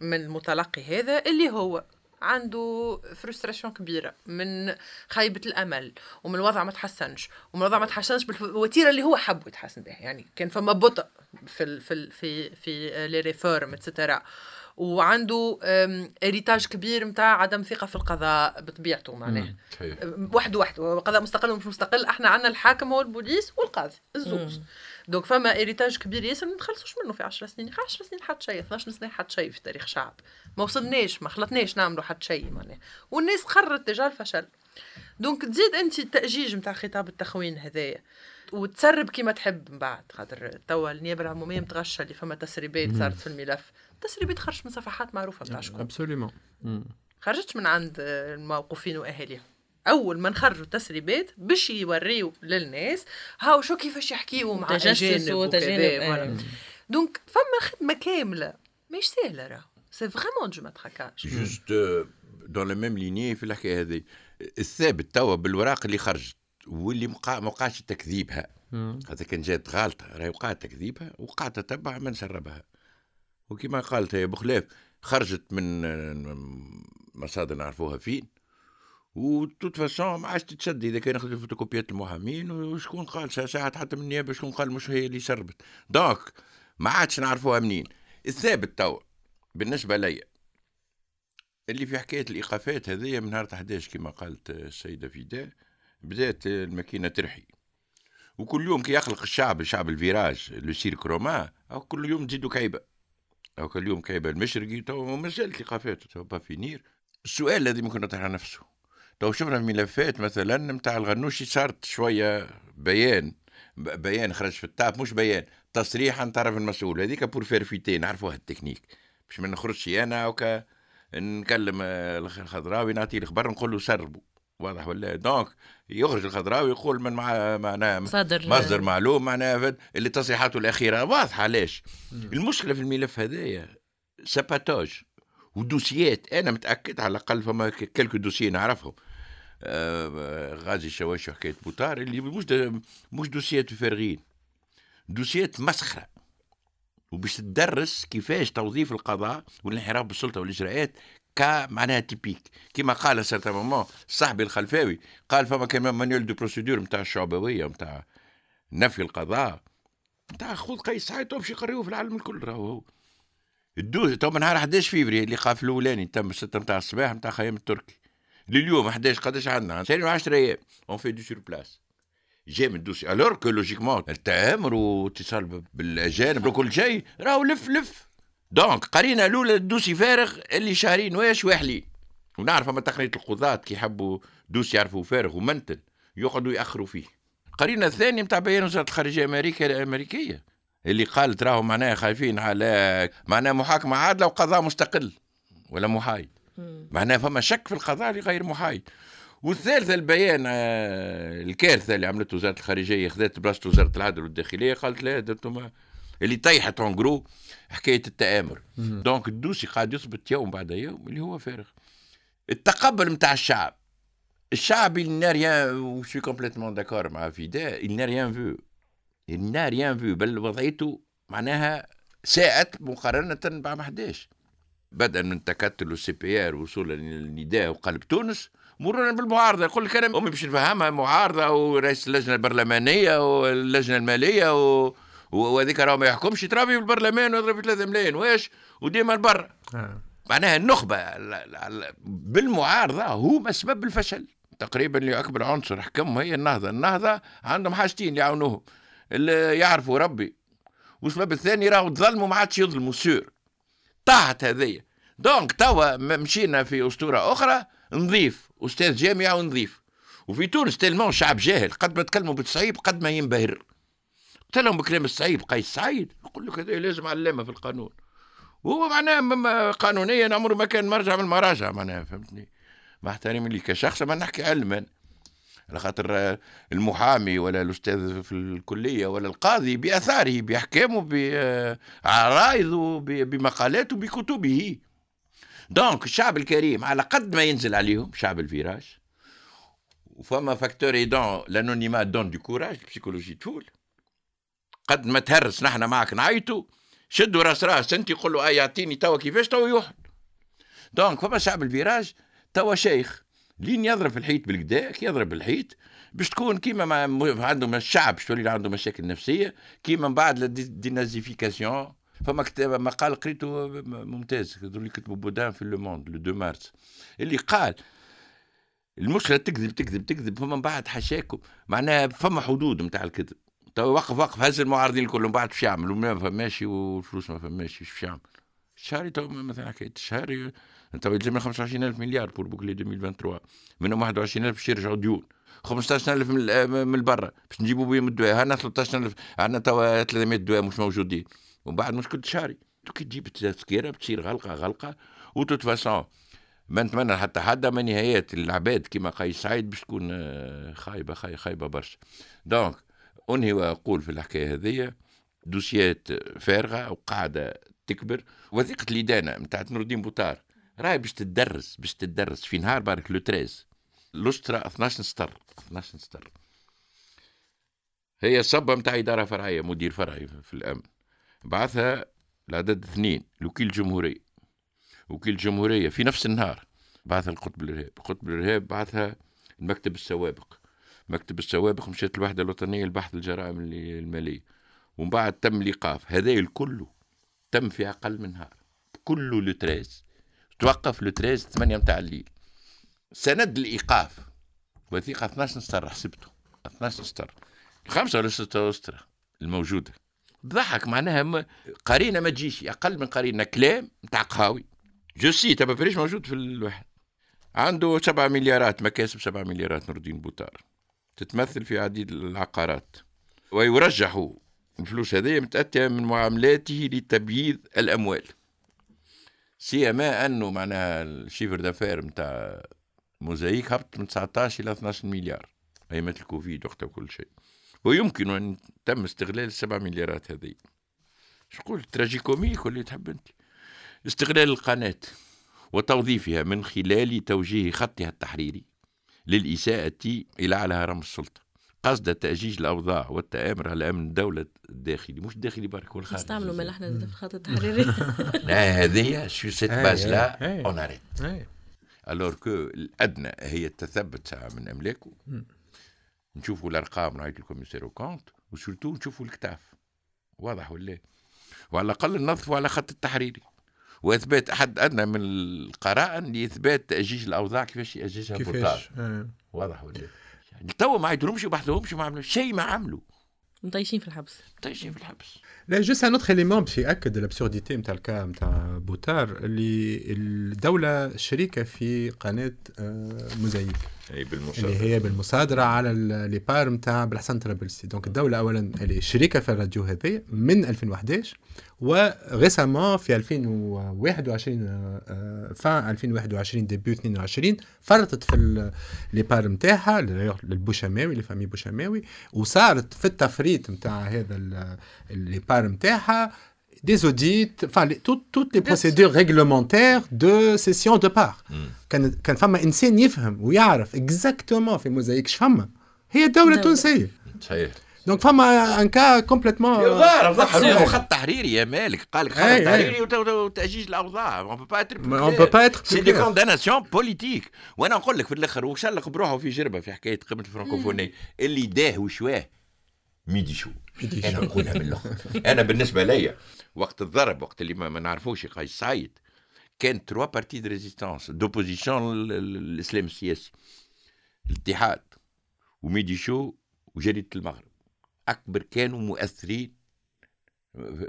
من المتلقي هذا اللي هو عنده فرستراسيون كبيره من خيبه الامل ومن الوضع ما تحسنش ومن الوضع ما تحسنش بالوتيره اللي هو حب يتحسن بها يعني كان فما بطء في ال في ال في في les réformes etcetera وعنده héritage كبير نتاع عدم ثقة في القضاء بطبيعته معناها. صحيح. وحده وحده. قضاء مستقل ومش مستقل. إحنا عندنا الحاكم هو البوليس والقاضي الزوز donc فما héritage كبير ياسر ما نخلصوش منه في 10 سنين. 10 سنين حد شيء 12 سنة حد شيء في تاريخ شعب. ما وصلناش ما خلطناش نعملوا حد شيء معناها. والناس قررت تجاه الفشل. donc تزيد أنت التأجيج نتاع خطاب التخوين هذايا. وتسرب كيما تحب من بعد. خاطر توا النيابة العمومية متغشه اللي فما تسريبات صارت في الملف. التسريبات خرجت من صفحات معروفة نتاع شكون. absolument خرجتش من عند الموقوفين وأهاليهم. أول ما نخرجوا التسريبات باش يوريو للناس هاو شو كيفاش يحكيو مع تجسس اجانب وتجانب، وكذا. donc فما خدمة كاملة. مش سهلة راه c'est vraiment du matraquage juste dans la même lignée في الحكاية هذه. الثابت توا بالوراق اللي خرجت واللي مقا- ما وقعش تكذيبها. خاطر كان جات غالطة. راهي وقع تكذيبها وقع تتبع من سربها. وكما قالت هي بخلاف خرجت من مصادر نعرفوها فين و toute façon ما عادش تتشد إذا كان خرجت فوتوكوبيات المحامين وشكون قال؟ سا- ساعات حتى من النيابة شكون قال مش هي اللي سربت دونك ما عادش نعرفوها منين. الثابت توا بالنسبة ليا اللي في حكاية الإيقافات هذيا من نهار 11 كما قالت السيدة فداء بدات الماكينة ترحي. وكل يوم كي يخلق الشعب شعب الفيراج لو سيرك رومان أو كل يوم تزيدوا كعيبة. أو كل يوم كعيبه المشرقي تو مازال ثقافات تو با فينير السؤال الذي ممكن يطرح نفسه تو شفنا ملفات مثلا نتاع الغنوشي صارت شوية بيان بيان خرج في ال TAP مش بيان تصريح عن طرف المسؤول. هذيك pour faire vite نعرفوها التكنيك. باش ما نخرجش أنا وكا نكلم الخضراوي نعطيه الخبر نقول له سربوا. واضح ولا donc يخرج الخضراوي يقول من مع معناها مصادر مصدر معلوم معناها اللي تصريحاته الأخيرة واضحة. علاش المشكلة في الملف هذايا sabotage و dossier ات. أنا متأكد على الأقل فما quelques dossiers نعرفهم. آه غازي الشواشي حكايه بوتار اللي مش مش دوسيات فارغين. دوسيات مسخرة. وباش تدرس كيفاش توظيف القضاء والانحراف بالسلطة والإجراءات كمعناها تيبيك كما قال سارتان مومون صاحبي الخلفاوي قال فما كان مانيول دو بروسيدور نتاع الشعبوية نتاع نفي القضاء نتاع خذ قيس سعيد باش يقريوه في العالم الكل راهو الدوز تو نهار 11 فيفري اللي قاف الأولاني تم 6 نتاع الصباح نتاع خيام التركي لليوم 11 قداش عندنا؟ 10 أيام. on fait du sur place جاي من ال dossier. alors que logiquement التآمر واتصال بالأجانب. وكل شيء راهو لف لف. donc قرينا الأولى ال dossier فارغ اللي شهرين واش واحلين ونعرف أما تقنية القضاة كي يحبوا dossier يعرفوا فارغ ومنتن يقعدوا يأخروا فيه. قرينا الثاني نتاع بيان وزارة الخارجية الأمريكية الأمريكية اللي قالت راهو معناها خايفين على معناها محاكمة عادلة وقضاء مستقل ولا محايد. معناها فما شك في القضاء لغير محايد. والثالثة البيان آه، الكارثة اللي عملته وزارة الخارجية خذت بلاصة وزارة العدل والداخلية قالت لا اللي طيحت un حكاية التآمر. donc ال dossier قاعد يثبت يوم بعد يوم اللي هو فارغ. التقبل نتاع الشعب. الشعب il n'a rien je suis complètement d'accord مع فيدا il n'a rien vu. il n'a rien vu بل وضعيته معناها ساءت مقارنة بعام 11 بدءا من تكتل السي بي آر وصولا للنداء وقلب تونس مرورا بالمعارضة. يقول لك أنا أمي باش نفهمها معارضة ورئيس اللجنة البرلمانية واللجنه المالية و... وهذيك راه ما يحكمش. ترابي بالبرلمان ويضرب 3 ملايين. واش؟ وديما لبرا آه. معناها النخبة بالمعارضه هو اسباب الفشل. تقريبا اللي اكبر عنصر حكمهم هي النهضة. النهضة عندهم حاجتين يعاونوهم. اللي يعرفوا ربي. والسبب الثاني راهو تظلموا ما عادش يظلموا sur طاحت هذيا. donc توا مشينا في أسطورة أخرى نضيف. أستاذ جامعة ونضيف. وفي تونس tellement شعب جاهل. قد ما تكلموا بالصعيب قد ما ينبهر. قلت لهم بكلام الصعيب قيس سعيد يقول لك هذا لازم علامة في القانون. وهو معناه قانونيا عمره ما كان مرجع من المراجع معناها فهمتني؟ مع احترامي لي كشخص ما نحكي علما. على خاطر المحامي ولا الأستاذ في الكلية ولا القاضي بأثاره بأحكامه بعرائضه بمقالاته بكتبه. donc الشعب الكريم على قد ما ينزل عليهم شعب ال virage وفما facteur aidant l'anonymat donne du courage psychologie des foules. قد ما تهرس. نحن معك. نعيطوا شدوا راس راس. انت قول له اي يعطيني توا كيفاش توا يوحد donc فما شعب ال virage توا شيخ. لين يضرب الحيط بالكدا كي يضرب بالحيط باش تكون كيما ما عندهم الشعب باش تولي عنده مشاكل نفسية كيما من بعد dénazification. فما كتاب مقال قريته ممتاز اللي كتبه بودان في Le Monde le 2 مارس اللي قال المشكلة تكذب تكذب تكذب فما من بعد حشاكم. معناها فما حدود نتاع الكذب. تو وقف وقف. هز المعارضين كلهم بعد باش يعملوا ما فماش والفلوس ما فماش باش يعمل؟ الشهري تو مثلا حكاية الشهري انت يلزمنا 25000 مليار pour boucler 2023 منهم 21000 باش يرجعوا ديون. 15000 من برا باش نجيبوا بهم الدواء. هنا 13000 عندنا توا 300 دواء مش موجودين. ومن بعد مشكل شهري. كي تجيب التذكرة بتصير غلقة غلقة. و toute façon ما نتمنى حتى حدا من نهايات العباد كما قيس سعيد باش تكون آه، خايبة خايبة برشا. donc أنهي وأقول في الحكاية هذيا دوسيات فارغة وقاعده تكبر. وثيقة الإدانة نتاع نور الدين بوتار راهي باش تدرس باش تدرس في نهار بارك لو 13 لوسترا 12 سطر 12 سطر. هي صبة نتاع إدارة فرعية مدير فرعي في الأمن. بعثها العدد اثنين لوكيل الجمهورية وكيل الجمهورية في نفس النهار بعثها القطب الإرهاب. القطب الإرهاب بعثها المكتب السوابق. مكتب السوابق مشات الوحدة الوطنية لبحث الجرائم المالية. ومن بعد تم الإيقاف هذا الكل تم في أقل من نهار كله لو توقف le 13 8 متاع الليل. سند الإيقاف. وثيقة 12 سطر حسبته. 12 سطر خمسة ولا ستة اسطر الموجودة. ضحك معناها. قرينة ما تجيش. أقل من قرينة. كلام نتاع قهاوي. جو سي تبا فريش موجود في الواحد عنده سبع مليارات. مكاسب سبع مليارات نور الدين بوتار. تتمثل في عديد العقارات. ويرجح الفلوس هذه متأتية من معاملاته لتبييض الأموال. سيما أنه معناها ال chiffre d'affaires نتاع موزايك هبط من 19 إلى 12 مليار. أيامات الكوفيد وقتها وكل شيء. ويمكن أن تم استغلال السبع مليارات هذه. شقول tragi-comique واللي تحب أنت. استغلال القناة وتوظيفها من خلال توجيه خطها التحريري. للإساءة إلى على هرم السلطة. قصد تأجيج الأوضاع والتآمر على أمن الدولة الداخلي مش الداخلي برك والخارجي نستعملوا ملحنا في الخط التحريري. لا هذه sur cette base-là أي. on arrête أي. alors que الأدنى هي التثبت ساعة من املاكه نشوفوا الأرقام رأيت ال commissaire aux comptes و surtout نشوفوا الكتاف. واضح ولا؟ وعلى الأقل نظفوا على خط التحريري. واثبات حد أدنى من القرائن لاثبات تأجيج الأوضاع كيفاش يأججها كيفاش؟ آه. واضح ولا يعني توا ما عيدولهمش وبحثوهمش وما عملوا شيء ما عملوا. مطيشين في الحبس. طيشين في الحبس. لا juste un autre élément باش ياكد ال absurdité نتاع ال cas نتاع بوتار اللي الدولة شريكة في قناة آه، موزايك. أي اللي هي بالمصادرة على les parts نتاع بالحسن طرابلسي donc الدولة اولا اللي شريكة في الراديو هذه من 2011 و récemment في 2021 fin 2021 début 22 فرطت في les parts نتاعها للبوشماوي la famille بوشماوي وصارت في التفريط نتاع هذا les parts نتاعها des audits, enfin les- tout- toutes les procédures réglementaires de cession de parts. كان كان فما انسان يفهم ويعرف exactement في موزايك شفما هي الدولة دولة. التونسيه صحيح donc فما un cas complètement ظهر ظهر صحيح. له خط تحريري يا مالك قال لك خط أي، أي. تحريري وت- وت- وتأجيج الأوضاع on peut pas être on peut pas être plus c'est des clair. condamnations politiques وأنا نقول لك في الآخر وشلق بروحه في جربه في حكايه قمه الفرنكوفونيه اللي داه وشواه Midi Show Midi أنا. نقولها من الآخر أنا بالنسبة ليا وقت الضرب وقت اللي ما, ما نعرفوش قيس سعيد كان trois parties de résistance d'opposition الاسلام السياسي. الاتحاد و Midi Show وجريدة المغرب. أكبر كانوا مؤثرين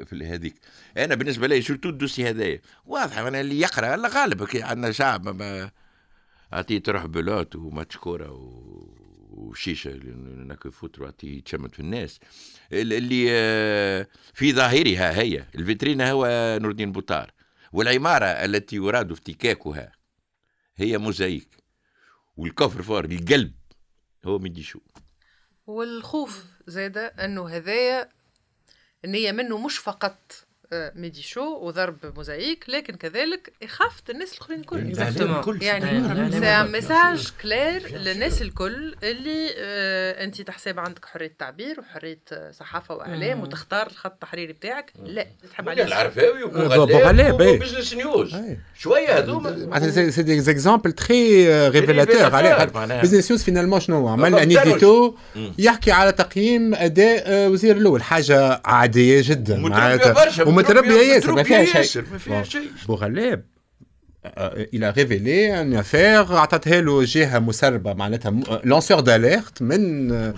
في هذيك. أنا بالنسبة لي surtout ال dossier هذايا. واضح أنا اللي يقرأ لا غالب عندنا شعب ما أعطيه تروح بلوت وماتش كورة و... وشيشة انك فوت وعطيه تشمت في الناس. ال- اللي آه، في ظاهرها هي الفيترينا هو نور الدين بوطار والعمارة التي يراد افتكاكها هي موزايك. وال coffre-fort القلب هو Midi Show والخوف زادة أنه هذايا النية منه مش فقط آه، Midi Show وضرب موزايك لكن كذلك يخافت الناس الآخرين الكل. يعني c'est un message clair للناس الكل. اللي آه أنت تحسب عندك حرية تعبير وحرية آه، صحافة وإعلام وتختار الخط التحريري بتاعك. لا تحب عليه العرفاوي بو- بوغلاب، إيه. و Business News أي. شوية هذوما. معناتها c'est des exemples très révélateurs عليه. Business News finalement شنو عمل ما un. édito. يحكي على تقييم أداء آه، وزير الأول. حاجة عادية جدا. متربية برشا ومتربيه ياسر ما فيها شيء ياسر. ما فيها شيء. بوغلاب il a révélé une affaire عطتها له جهة مسربة معناتها lanceur d'alerte من آه،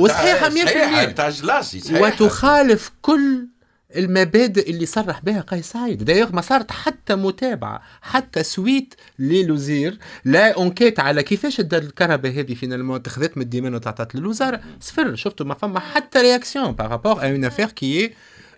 وصحيحة 100% تاع جلاسي. وتخالف كل المبادئ اللي صرح بها قيس سعيد. دايوغ ما صارت حتى متابعة حتى suite للوزير. لا enquête على كيفاش الدار الكهرباء هذه finalement اتخذت من الديمان وتعطت للوزارة. صفر. شفتوا ما فما حتى réaction par rapport à une affaire qui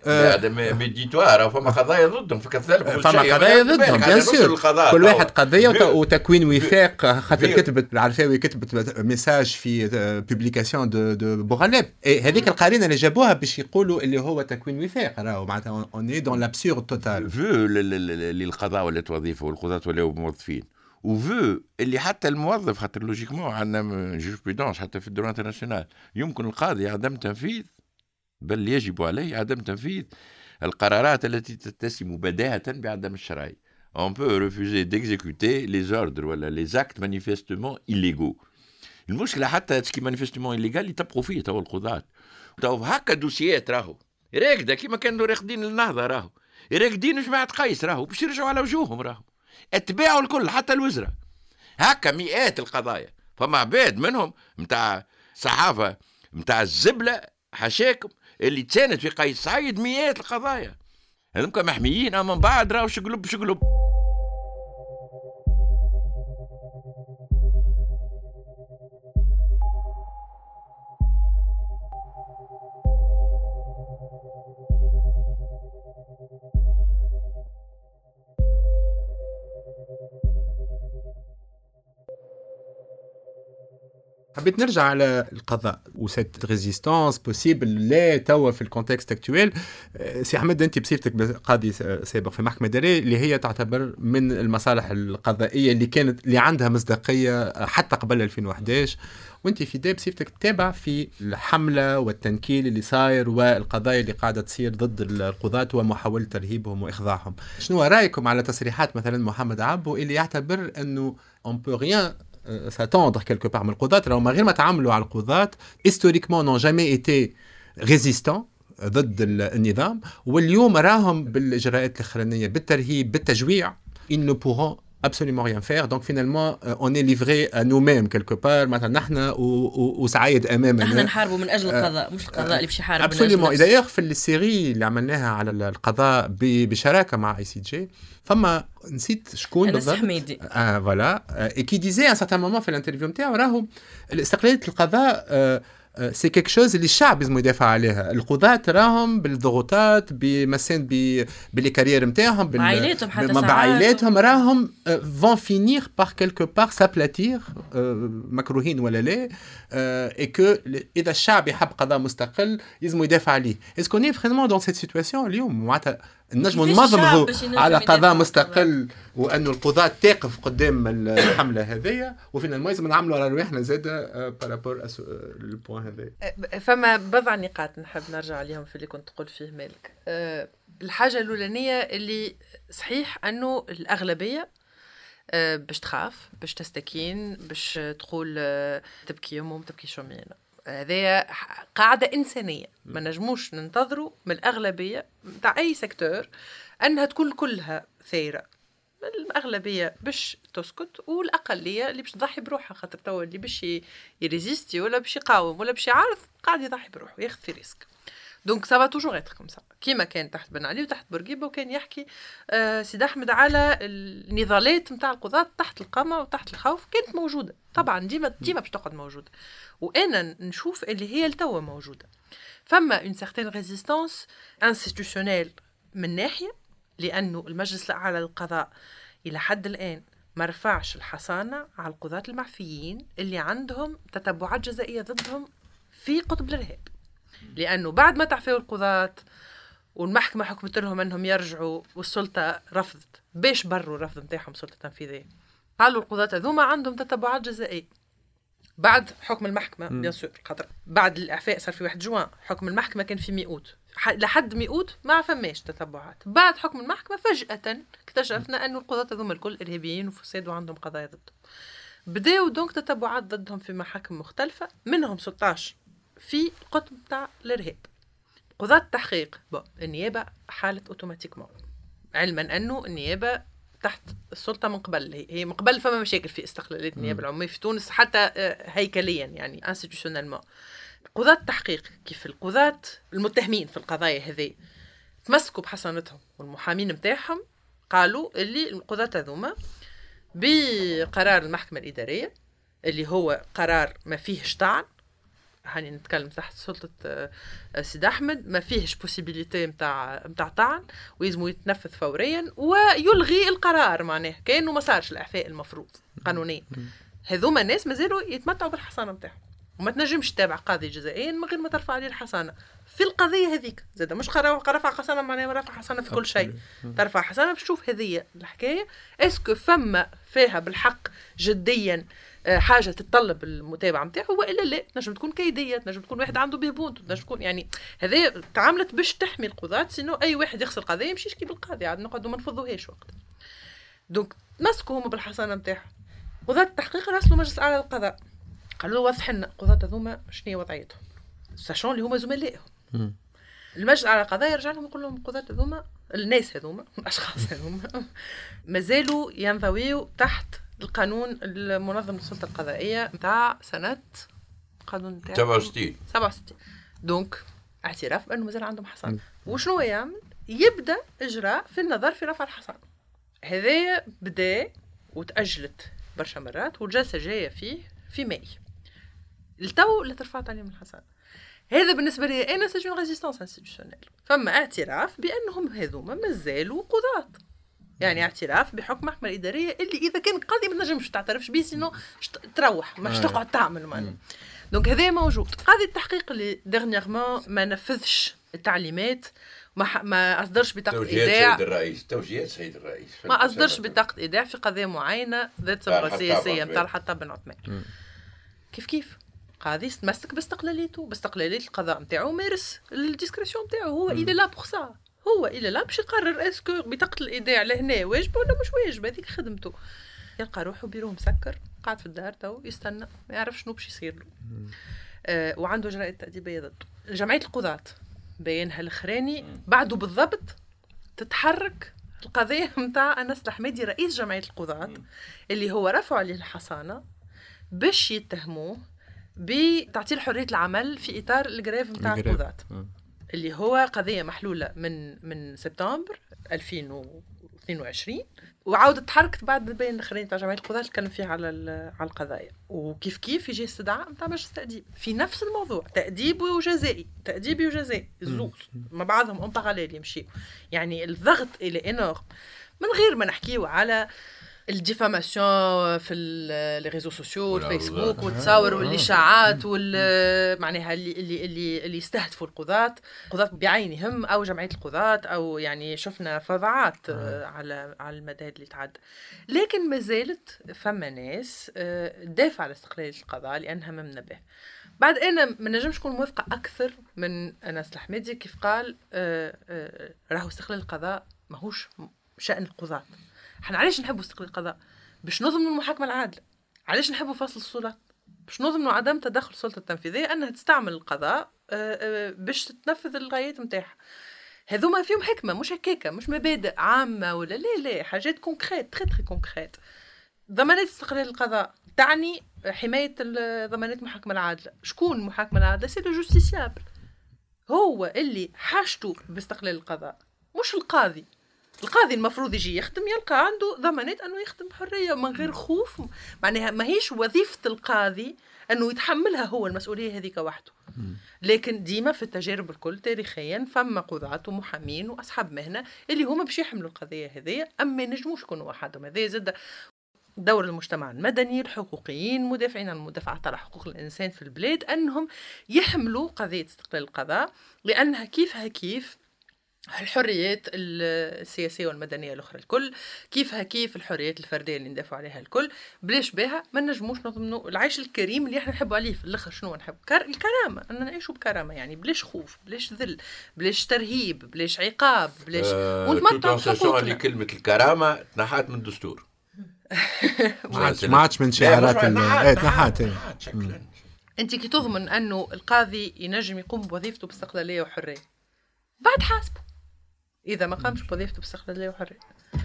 هذا فما قضايا ضدهم في كذلك فما قضايا ضدهم bien sûr كل واحد قضيه وت- وتكوين وفاق خاطر. كتبت العرفاوي كتبت message في publication de de بوغلاب هذيك القرينه اللي جابوها باش يقولوا اللي هو تكوين وفاق راهو معناتها on est dans l'absurde total vu اللي القضاء ولات وظيفه والقضاة ولاو موظفين و vu اللي حتى الموظف خاطر logiquement عندنا jurisprudence حتى في ال droit international يمكن القاضي عدم تنفيذ بل يجب عليه عدم تنفيذ القرارات التي تتسم بداهة بعدم الشرعية on peut refuser d'exécuter les ordres ولا les actes manifestement illégaux. المشكلة حتى كي manifestement illégal يطبقوا فيه تو القضاة. تو هكا دوسيات راهو راكدة كيما كانوا راقدين النهضة راهو. راقدين جماعة قيس راهو باش يرجعوا على وجوههم راهو. اتباعوا الكل حتى الوزراء. هكا مئات القضايا. فما عباد منهم نتاع صحافة نتاع الزبلة حشاكم. اللي تساند في قيس سعيد مئات القضايا. هذوك محميين أما من بعد راهو شقلب شقلب. حبيت نرجع على القضاء و cette résistance possible لا توا في ال contexte actuel سي أحمد أنت بصفتك قاضي سابق في محكمة اداريه اللي هي تعتبر من المصالح القضائية اللي كانت اللي عندها مصداقية حتى قبل 2011 وأنت في داب بصفتك تتابع في الحملة والتنكيل اللي صاير والقضايا اللي قاعدة تصير ضد القضاة ومحاولة ترهيبهم وإخضاعهم. شنو رأيكم على تصريحات مثلا محمد عبو اللي يعتبر إنه On peut s'attendre quelque part. من القضاة راهم غير ما تعاملوا على القضاة historiquement n'ont jamais été résistants ضد النظام. واليوم راهم بالإجراءات الأخرانية بالترهيب بالتجويع. Ils ne absolument rien faire. Donc finalement on est livré à nous-mêmes quelque part. مثلا نحن وسعايد امامنا نحن نحاربوا من أجل القضاء مش القضاء اللي باش يحارب absolument. d'ailleurs في ال série اللي عملناها على القضاء بشراكه مع ICJ فما نسيت شكون انس حميدي آه voilà qui disait un certain moment في ال interview نتاعو راهو استقلاليه القضاء آه c'est quelque chose اللي الشعب لازم يدافع عليها القضاة راهم بالضغوطات بمسان ب les carrières نتاعهم بعائلاتهم حتى بعائلاتهم راهم vont finir par quelque part s'aplatir مكروهين ولا لا et que اذا الشعب يحب قضاء مستقل لازم يدافع عليه est-ce qu'on est vraiment dans cette situation اليوم معناتها نجموا ننظموا على قضاء مستقل وانه القضاة تقف قدام الحملة هذيا وفينا لازم نعملوا على رواحنا زاد par rapport ال point هذا. فما بضع نقاط نحب نرجع عليهم في اللي كنت تقول فيه مالك. الحاجة الأولانية اللي صحيح أنه الأغلبية باش تخاف باش تستكين باش تقول تبكي يمهم تبكي شومينا. هذه قاعدة إنسانية. ما نجموش ننتظروا من الأغلبية تاع أي secteur أنها تكون كلها ثيرة الأغلبية باش تسكت والأقلية اللي باش تضحي بروحها خاطر توا اللي باش ي résister ولا باش يقاوم ولا باش يعارض قاعد يضحي بروحه ياخذ في risque. donc ça va toujours être comme ça كيما كان تحت بن علي وتحت بورقيبة وكان يحكي آه سيد أحمد على النضالات نتاع القضاة تحت القمع وتحت الخوف كانت موجودة. طبعا ديما ديما باش تقعد موجودة. وأنا نشوف اللي هي لتوا موجودة. فما une certaine résistance institutionnelle من ناحية لأنه المجلس الاعلى للقضاء إلى حد الآن ما رفعش الحصانة على القضاة المعفيين اللي عندهم تتبعات جزائية ضدهم في قطب الإرهاب. لأنه بعد ما تعفيوا القضاة والمحكمة حكمت لهم إنهم يرجعوا والسلطة رفضت. باش برروا الرفض نتاعهم سلطة تنفيذية؟ قالوا القضاة هذوما عندهم تتبعات جزائية. بعد حكم المحكمة bien sûr خاطر بعد الإعفاء صار في 1 جوان حكم المحكمة كان في مئوت لحد مئوت ما فماش تتبعات. بعد حكم المحكمة فجأة اكتشفنا أن القضاة هذوما الكل إرهابيين وفساد وعندهم قضايا ضدهم بداوا donc تتبعات ضدهم في محاكم مختلفة منهم 16 في القطب بتاع الإرهاب. قضاة التحقيق النيابة حالة automatiquement. علما أنه النيابة تحت السلطة من قبل. هي من قبل فما مشاكل في استقلالية النيابة العمومية في تونس حتى هيكليا يعني institutionnellement قضاة التحقيق كيف القضاة المتهمين في القضايا هذه تمسكوا بحصانتهم والمحامين نتاعهم قالوا اللي القضاة هذوما بقرار المحكمة الإدارية اللي هو قرار ما فيهش طعن هاني نتكلم تحت سلطة سيد أحمد. ما فيهش possibilité متاع متاع طعن ويزمو يتنفذ فوريا ويلغي القرار معناه كأنه ما صارش الإعفاء المفروض قانونيا. هذوما الناس مازالوا يتمتعوا بالحصانة متاعهم. وما تنجمش تتابع قاضي جزائيا من غير ما ترفع عليه الحصانة. في القضية هذيك زاد مش رفع حصانة معناها رفع حصانة في كل شيء. ترفع حصانة باش تشوف هذية الحكاية. est-ce que فما فيها بالحق جديا حاجة تتطلب المتابعه نتاعو والا لا تنجم تكون كيدية تنجم تكون واحد عنده بهبون تنجم تكون يعني هذا تعاملت باش تحمي القضاة sinon أي واحد يخسر قضيه يمشي يشكي بالقاضي عاد نقعدوا ما نفضوهاش وقت. donc مسكوا هما بالحصانة نتاعهم قضاة التحقيق راسلوا مجلس أعلى للقضاء. قالوا له وضح لنا القضاة هذوما شنو هي وضعيتهم؟ sachant اللي هما زملائهم المجلس على القضاء يرجع لهم يقول لهم القضاة هذوما الناس هذوما الأشخاص هذوما مازالوا ينضويوا تحت القانون المنظم للسلطة القضائية نتاع سنة القانون نتاع 67 67 donc اعتراف بانه مازال عندهم حصانه وشنو يعمل؟ يبدأ إجراء في النظر في رفع الحصانه هذايا بدأ وتأجلت برشا مرات والجلسة جاية فيه في ماي. التو اللي ترفعت عليهم الحصانه هذا بالنسبة لي أنا c'est une résistance institutionnelle فما اعتراف بأنهم هذوما مازالوا قضاة. يعني اعتراف بحكم محكمة الإدارية اللي إذا كان قاضي ما تنجمش تعترفش به sinon تروح مش تقعد تعمل معناها donc هذا موجود. قاضي التحقيق اللي dernièrement ما نفذش التعليمات ما. ما أصدرش بطاقة توجيهات إيداع. سيد الرئيس توجيهات سيد الرئيس. ما أصدرش بطاقة إيداع في قضية معينة ذات صبغه سياسية. نتاع الحطاب بن عثمان. كيف كيف؟ قاضي تمسك باستقلاليته. باستقلالية القضاء نتاعو مارس ال discrétion نتاعو هو إلى لا بوغ سا هو إلى لا باش يقرر est-ce que بطاقة الإيداع لهنا واجبه ولا مش واجبه هذيك خدمته. يلقى روحه بيروه مسكر قاعد في الدار تو يستنى ما يعرف شنو باش يصير له. آه وعنده جرائد تأديبية ضده. جمعية القضاة بيانها الأخراني بعده بالضبط تتحرك القضية متاع أنس الحميدي رئيس جمعية القضاة اللي هو رفعوا عليه الحصانة باش يتهموه بتعطيل حرية العمل في إطار ال grève ال grève. القضاة. اللي هو قضية محلولة من من سبتمبر 2022 وعاودت تحركت بعد البيان الأخرين تاع جمعية القضاة اللي تكلم فيه على على القضايا. وكيف كيف يجي استدعاء؟ نتاع مجلس التأديب في نفس الموضوع تأديب وجزائي تأديبي وجزائي. زوز مع بعضهم en parallèle يمشيو. يعني الضغط il est énorme من غير ما نحكيو على ال diffamation في les réseaux sociaux. الفيسبوك والتصاور والإشاعات وال معناها اللي اللي اللي, اللي يستهدفوا القضاة. قضاة بعينهم أو جمعية القضاة أو يعني شفنا فظاعات آه، على على المدى اللي تعدى لكن ما زالت فما ناس آه، تدافع على استقلاليه القضاء لأنها ممنه به بعد أنا ما نجمش نكون موافقة أكثر من أنس الحميدي كيف قال آه، آه، راهو استقلال القضاء ماهوش شأن القضاة. إحنا علاش نحبوا استقلال القضاء؟ باش نضمنوا المحاكمة العادلة. علاش نحبوا فصل السلطات باش نضمنوا عدم تدخل السلطة التنفيذية أنها تستعمل القضاء آه، آه، باش تنفذ الغايات نتاعها هذوما فيهم حكمة مش هكاكا مش مبادئ عامة ولا لا لا حاجات concrètes très très concrètes ضمانات استقلال القضاء تعني حماية ضمانات المحاكمة العادلة. شكون المحاكمة العادلة؟ c'est le justiciable هو اللي حاجته باستقلال القضاء مش القاضي. القاضي المفروض يجي يخدم يلقى عنده ضمانات أنه يخدم بحريه من غير خوف. معناها ماهيش وظيفة القاضي أنه يتحملها هو المسؤولية هذيك وحده. لكن ديما في التجارب الكل تاريخيا فما قضاة ومحامين وأصحاب مهنة اللي هما باش يحملوا القضية هذيا أما ما ينجموش يكونوا وحدهم. هذا زاد دور المجتمع المدني الحقوقيين مدافعين عن المدافعات على حقوق الإنسان في البلاد أنهم يحملوا قضية استقلال القضاء لأنها كيفها كيف الحريات السياسية والمدنية الأخرى الكل؟ كيفها كيف الحريات الفردية اللي ندافعوا عليها الكل؟ بلاش بها ما نجموش نضمنوا العيش الكريم اللي إحنا نحبوا عليه في الآخر. شنو نحب؟ كار... الكرامة ان نعيشوا بكرامة يعني بلاش خوف بلاش ذل بلاش ترهيب بلاش عقاب بلاش ونتمتعوا اللي بحقوقنا كلمة الكرامة؟ تنحات من الدستور ما عادش من شعارات إيه، تنحات إيه. شكلا. أنت كي تضمن أنه القاضي ينجم يقوم بوظيفته باستقلالية وحرية؟ بعد حاسبه. إذا ما قامش بوظيفته باستقلاليه وحريه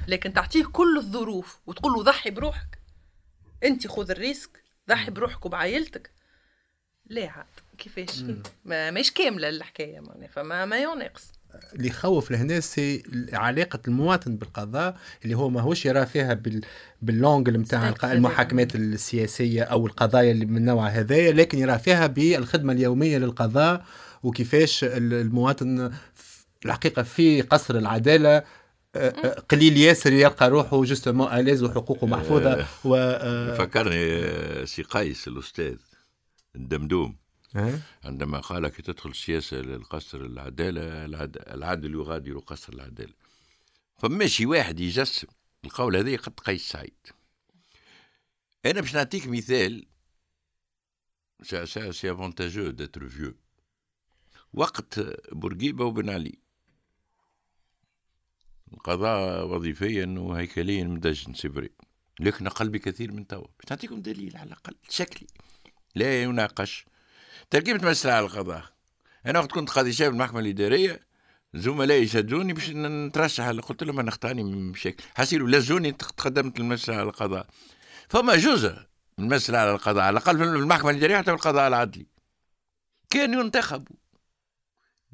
لكن تعطيه كل الظروف وتقول له ضحي بروحك. أنت خذ ال risque ضحي بروحك وبعائلتك لا عاد كيفاش؟ ما ماهيش كاملة الحكاية معناها فما ما ينقص اللي يخوف الناس c'est علاقة المواطن بالقضاء اللي هو ماهوش يرى فيها بال بال angle نتاع المحاكمات السياسية أو القضايا اللي من النوع هذايا لكن يرى فيها بالخدمة اليومية للقضاء وكيفاش ال- المواطن الحقيقة في قصر العدالة آه، آه، قليل ياسر يلقى روحه justement à l'aise وحقوقه محفوظة و آه، فكرني آه، سي قيس الأستاذ الدمدوم. آه، عندما قال كي تدخل السياسة للقصر العدالة العد- العدل يغادر قصر العدالة. فماشي واحد يجسم القول هذا قد قيس سعيد. أنا باش نعطيك مثال c'est l'avantage d'être vieux وقت بورقيبة وبن علي. القضاء وظيفيا وهيكليا مدجن سيفري لكن أقل بكثير من توا. باش نعطيكم دليل على الأقل شكلي. لا يناقش. تركيبة مسألة على القضاء. أنا وقت كنت قاضي شاب المحكمة الإدارية زملائي شدوني باش نترشح. قلت لهم أنا اختارني من بشكل حسيلوا لزوني تقدمت المسألة على القضاء. فما جزء من المسألة على القضاء على الأقل في المحكمة الإدارية حتى في القضاء العدلي. كان ينتخبوا.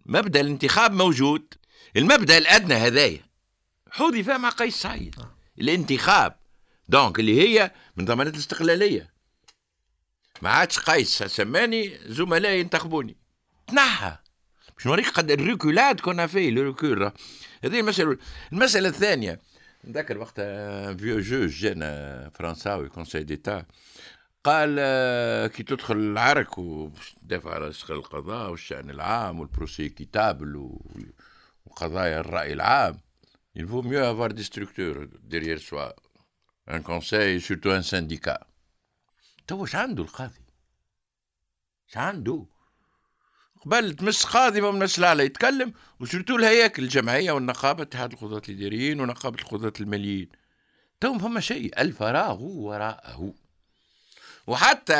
مبدأ الانتخاب موجود. المبدأ الأدنى هذايا. حوذي فيها مع قيس سعيد. الانتخاب. دونك اللي هي من ضمانات الاستقلالية. ما عادش قيس سماني زملائي ينتخبوني. تنحى. باش نوريك قد الريكولاد كنا فيه الريكول هذه المسألة. المسألة الثانية. نذكر وقت فيو جوج جانا فرنساوي كونسي ديتا قال آه، كي تدخل العرك وتدافع على استقلال القضاء والشأن العام والبروسي كتابل وقضايا الرأي العام. Il vaut mieux avoir des structures derrière soi un conseil surtout un syndicat. تو اش عنده القاضي اش عنده قبل تمس قاضي ما مسألة على يتكلم و surtout الهياكل الجمعية والنقابة اتحاد القضاة الإداريين ونقابة القضاة الماليين تو فما شيء الفراغ وراءه وحتى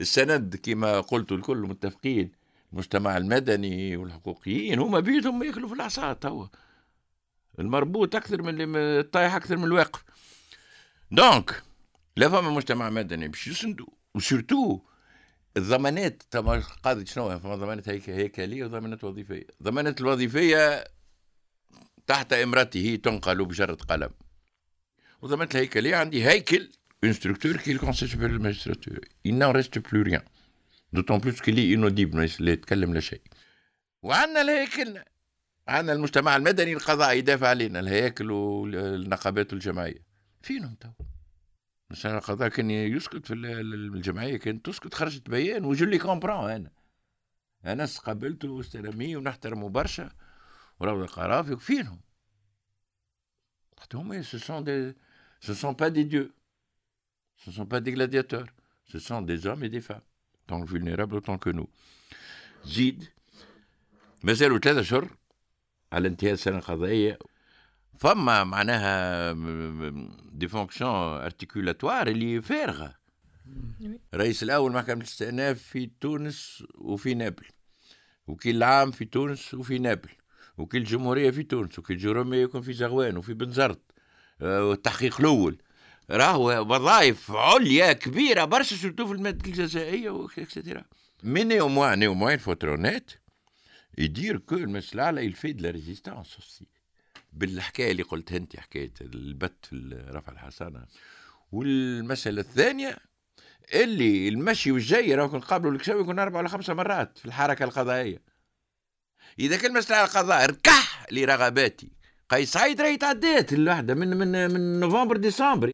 السند كما قلت الكل متفقين المجتمع المدني والحقوقيين هما بيدهم ياكلوا في العصا توا المربوط أكثر من الطايح أكثر من الواقف دونك لا فما مجتمع مدني باش يسندوا وسورتو الضمانات تما قاضي شنو فما ضمانات هيكلية وضمانات وظيفية الضمانات الوظيفية تحت إمرته تنقل بجرة قلم وضمانات الهيكلية عندي هيكل une structure qui est le Conseil supérieur de la magistrature. Il n'en reste plus rien. D'autant يتكلم لا شيء. وعندنا الهيكل عندنا المجتمع المدني القضاء يدافع علينا الهياكل والنقابات الجمعية فينهم تو؟ مثلا القضاء كان يسكت في الجمعية كانت تسكت خرجت بيان وجولي كومبرون أنا. أنا قابلته واستلميه ونحترمه برشا وراو القرافي فينهم؟ هما سو سون دي سو سون با دي ديو ne sont pas des gladiateurs, ce sont des hommes et des femmes, tant vulnérables autant que nous. زيد مازالوا ثلاثة أشهر على انتهاء السنة القضائية. فما معناها des fonctions articulatoires اللي فارغة. رئيس الأول محكمة الاستئناف في تونس وفي نابل. وكيل العام في تونس وفي نابل. وكيل الجمهورية في تونس. وكيل الجمهورية يكون في زغوان وفي بنزرت والتحقيق الأول. راهو وظائف عليا كبيرة برشا surtout في المادة الجزائية واكسترا مي نيوموان نيوموان فوترونيت يدير كو المسألة il y a de la résistance aussi بالحكاية اللي قلتها أنت حكاية البت في رفع الحصانه والمسألة الثانية اللي المشي والجاي راهو نقابلوا الكشاوي يكون أربع ولا خمسة مرات في الحركة القضائية. إذا كان مسألة القضاء ركح لرغباتي. قيس سعيد راهي تعدات الوحده من من من نوفمبر ديسمبر.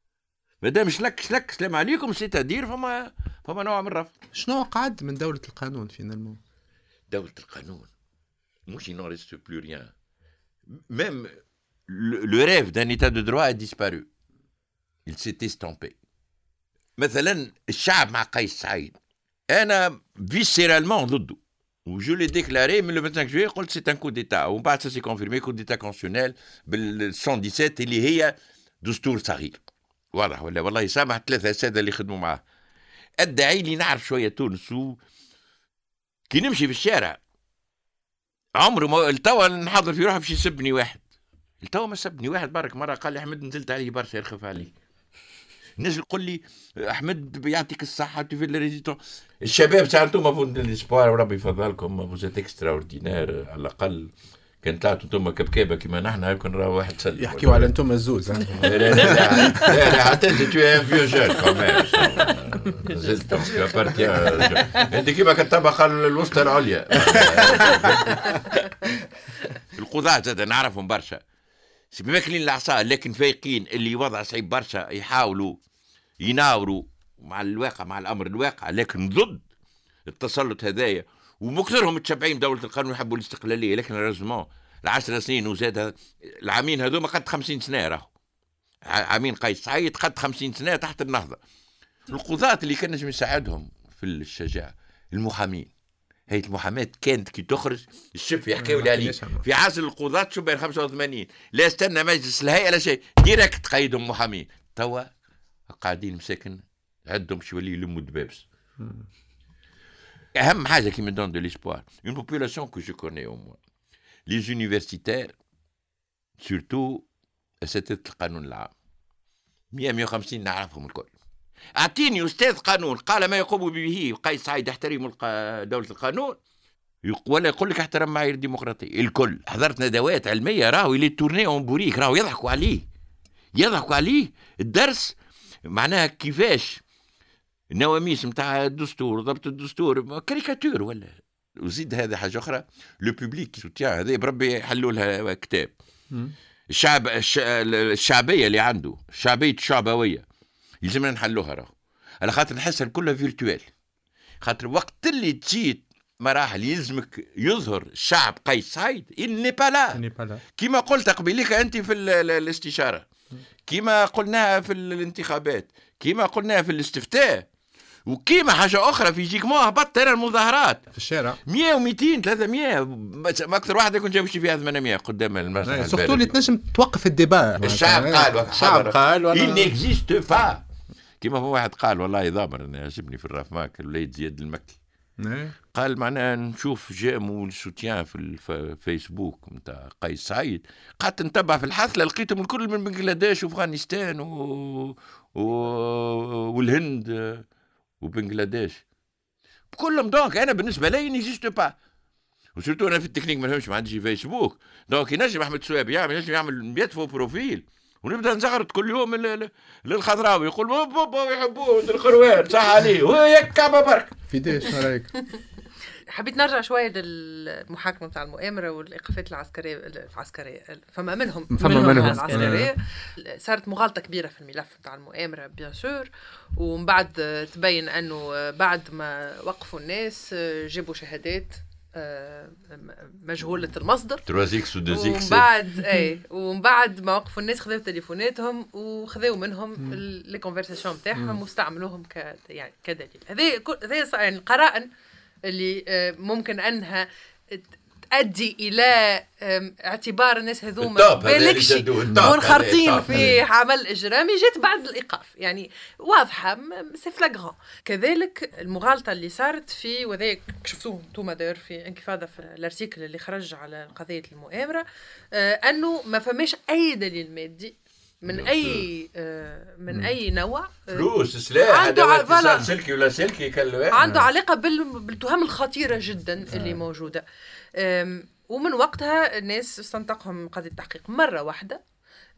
مادام شلك شلك سلام عليكم c'est-à-dire فما فما نوع من الرفض. شنو قعد من دولة القانون finalement دولة القانون. مش il n'en reste plus rien. Même le, le rêve d'un état de droit a disparu. Il s'est estompé. مثلا الشعب مع قيس سعيد أنا viscéralement ضده وجو لي ديكلاري من لو 25 جويي قلت سي ان كو ديتا ومن بعد سي كونفيرمي كو ديتا كونسيونيل بال 117 اللي هي دستور صغير واضح ولا والله سامح ثلاثة سادة اللي خدموا معاه ادعي لي نعرف شوية تونس و كي نمشي في الشارع عمره ما التوا نحضر في روحي باش يسبني واحد. التوا ما سبني واحد برك مرة قال لي أحمد نزلت عليه برشا يرخف عليه نجي يقول لي أحمد يعطيك الصحة في الريزيتون الشباب ساعة أنتم فوت الاسبوار وربي يفضلكم فوزيت اكسترا اوردينير على الأقل. كان طلعتوا أنتم كبكابه كما نحن يمكن راه واحد سلم يحكيوا على أنتم الزوز لا لا لا حتى أنت تو ان فيو جون كمان زلت أنت كيما كالطبقه الوسطى العليا. القضاة زاد نعرفهم برشا. ماكلين العصا لكن فايقين اللي وضع صعيب برشا يحاولوا يناوروا مع الواقع مع الأمر الواقع. لكن ضد التسلط هذايا. ومكثرهم متشبعين بدولة القانون يحبوا الاستقلالية لكن رزمون العشر سنين وزاد العامين هذوما قد خمسين سنة راهو. عامين قيس سعيد قد خمسين سنة تحت النهضة. القضاة اللي كان نجم يساعدهم في الشجاعة المحامين. هي المحاماة كانت كي تخرج الشف يحكيوا لي عليه في عصر القضاة شو بين 85 لا استنى مجلس الهيئة لا شيء ديريكت قيدهم محامين. توا قاعدين مساكن عندهم شو يولي يلموا الدبابس اهم حاجة qui me donne de l'espoir. Une population que je connais au moins. Les universitaires surtout اساتذه القانون العام 100 150 نعرفهم الكل اعطيني أستاذ قانون قال ما يقوم به قيس سعيد يحترم الق- دوله القانون يق- ولا يقول لك احترم معايير الديمقراطيه الكل حضرت ندوات علميه راهو اللي tourné en bourrique راهو يضحكوا عليه يضحكوا عليه الدرس معناها كيفاش النواميس نتاع الدستور ضبط الدستور caricature ولا؟ وزيد هذا حاجة أخرى le public soutient هذا بربي يحلوا لها كتاب. الشعب الش... الشعبية اللي عنده شعبية الشعبويه يلزمنا نحلوها راهو. على خاطر نحسها كلها virtuel خاطر وقت اللي تجي مراحل يلزمك يظهر الشعب قيس سعيد pas là. كما قلت قبيلك أنت في ال- ال- الاستشارة. كما قلناها في ال- الانتخابات. كما قلناها في الاستفتاء. وكيما حاجة أخرى في يجيك ما هبطت أنا المظاهرات. في الشارع. 100 و200 300 بس ما أكثر واحد يكون جاب شي فيها 800 قدام المسرح surtout. اللي تنجم توقف ال débat الشعب قال الشعب قال il n'existe pas كيما هو واحد قال والله ضامر أنا يعجبني في الرأف ماك الوليد زياد المكي. قال معناها نشوف j'aime و ال soutien في الف- الفيسبوك نتاع قيس سعيد. قعدت نتبع في الحفله لقيتهم الكل من بنجلاديش وأفغانستان و... و... والهند. وبنجلاديش كلهم donc أنا بالنسبة لي n'existe pas. و surtout أنا في التكنيك ما نفهمش ما عنديش فيسبوك donc ينجم أحمد سوابي يعمل ينجم يعمل 100 faux profils. ونبدأ نزغرط كل يوم للخضراوي يقول بابا بابا يحبوه الخروان صح عليه ويكا برك في ديش شنو رأيك؟ حبيت نرجع شوية للمحاكمة بتاع المؤامرة والإيقافات العسكرية العسكرية فما منهم فما منهم. العسكرية. صارت مغالطة كبيرة في الملف بتاع المؤامرة bien sûr ومن بعد تبين أنه بعد ما وقفوا الناس جابوا شهادات آه، مجهولة المصدر. 3 إكس و 2 ومن إكس بعد اي ومن بعد ما وقفوا الناس خذوا تليفوناتهم وخذوا منهم les conversations نتاعهم واستعملوهم ك يعني كدليل. هذه كل- هذه يعني القرائن اللي آه، ممكن أنها تؤدي إلى اعتبار الناس هذوما بالكش منخرطين في. عمل إجرامي جات بعد الإيقاف يعني واضحة سي فلاغرون كذلك المغالطة اللي صارت في وذاك شفتوه أنتم داير في انكفاضة في الأرتيكل اللي خرج على قضية المؤامرة آه أنه ما فماش أي دليل مادي من أي آه من أي نوع؟ آه، فلوس سلاح عنده. اتصال سلكي ولا سلكي كل واحد عنده علاقة بال- بالتهم الخطيرة جدا اللي موجودة. أم، ومن وقتها الناس استنطقهم قضية التحقيق. مرة واحدة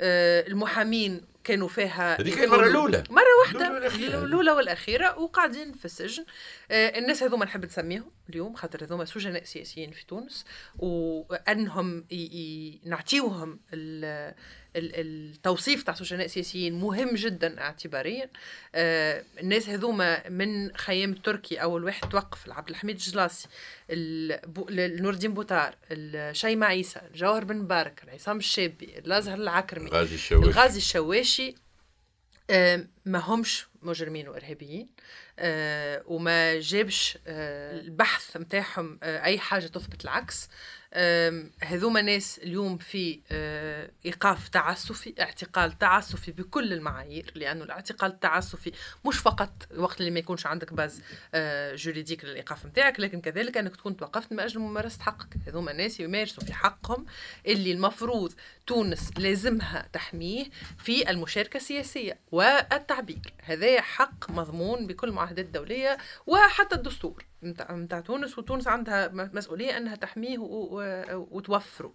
المحامين كانوا فيها هذيك المرة الأولى. مرة واحدة. الأولى والأخيرة. وقاعدين في السجن. الناس هذوما نحب نسميهم اليوم خاطر هذوما سجناء سياسيين في تونس وأنهم ي- ي- نعطيوهم ال- التوصيف تاع سجناء سياسيين مهم جدا اعتباريا. آه، الناس هذوما من خيام التركي أول واحد توقف عبد الحميد الجلاسي البو- نور الدين بوتار الشيماء عيسى جوهر بن مبارك عصام الشابي الأزهر العكرمي غازي الشواشي. الغازي الشواشي. آه، ما همش مجرمين وإرهابيين. آه، وما جابش البحث نتاعهم أي حاجة تثبت العكس. هذوما ناس اليوم في آه، إيقاف تعسفي اعتقال تعسفي بكل المعايير لأنه الاعتقال التعسفي مش فقط وقت اللي ما يكونش عندك باز آه، جوريديك للإيقاف نتاعك لكن كذلك أنك تكون توقفت من أجل ممارسة حقك. هذوما ناس يمارسوا في حقهم اللي المفروض تونس لازمها تحميه في المشاركة السياسية والتعبير. هذا حق مضمون بكل المعاهدات الدوليه وحتى الدستور. متاع تونس وتونس عندها مسؤولية إنها تحميه وتوفره.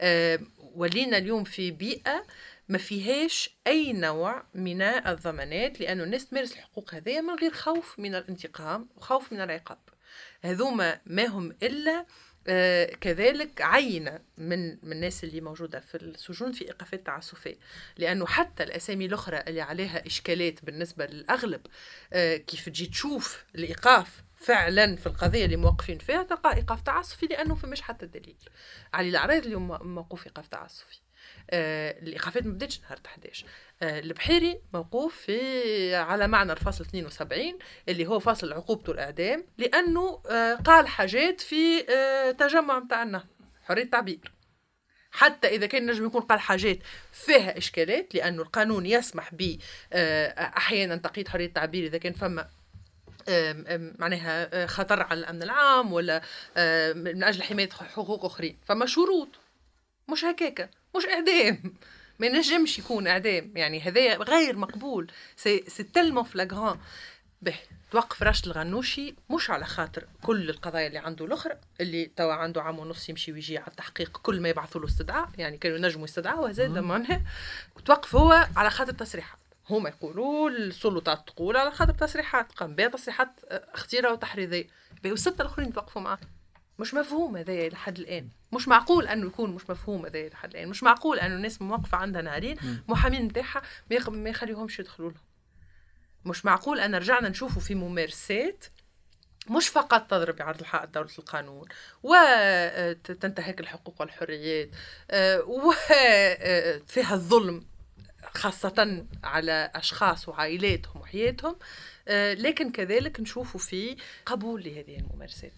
آه، ولينا اليوم في بيئة ما فيهاش أي نوع من الضمانات لأنه الناس تمارس الحقوق هذه من غير خوف من الانتقام وخوف من العقاب. هذوما ما هم إلا آه، كذلك عينة من من الناس اللي موجودة في السجون في إيقافات تعسفية. لأنه حتى الأسامي الأخرى اللي عليها إشكالات بالنسبة للأغلب آه، كيف تجي تشوف الإيقاف فعلا في القضية اللي موقفين فيها تلقى إيقاف تعسفي لأنه فماش حتى دليل. علي العرايض اليوم موقوف إيقاف تعسفي. آه، الإيقافات ما بداتش نهار 11 آه، البحيري موقوف في على معنى الفصل 72 اللي هو فصل عقوبته الإعدام لأنه آه، قال حاجات في آه، تجمع متاعنا حرية تعبير. حتى إذا كان نجم يكون قال حاجات فيها إشكالات لأنه القانون يسمح ب آه، أحيانا تقييد حرية التعبير إذا كان فما معناها آه، خطر على الأمن العام ولا آه، من أجل حماية حقوق أخرين. فما شروط. مش هكاكا. مش إعدام. ما ينجمش يكون إعدام. يعني هذايا غير مقبول. c'est c'est tellement flagrant به توقف راشد الغنوشي مش على خاطر كل القضايا اللي عنده الأخرى اللي توا عنده عام ونص يمشي ويجي على التحقيق كل ما يبعثوا له استدعاء. يعني كانوا ينجموا يستدعوا زاد معناها. توقف هو على خاطر تصريحات هما يقولوا السلطات تقول على خاطر تصريحات قام بها تصريحات آه، اختياريه وتحريضية. والسته الآخرين توقفوا معاه. مش مفهوم هذا لحد الآن. مش معقول أنه يكون مش مفهوم هذا لحد الآن. مش معقول أنه الناس موقفة عندها نارين محامين نتاعها ما يخليهمش يدخلوا لهم. مش معقول أن رجعنا نشوفوا في ممارسات مش فقط تضرب بعرض الحائط دولة القانون وتنتهك الحقوق والحريات وفيها الظلم. خاصة على أشخاص وعائلاتهم وحياتهم. لكن كذلك نشوفوا في قبول لهذه الممارسات.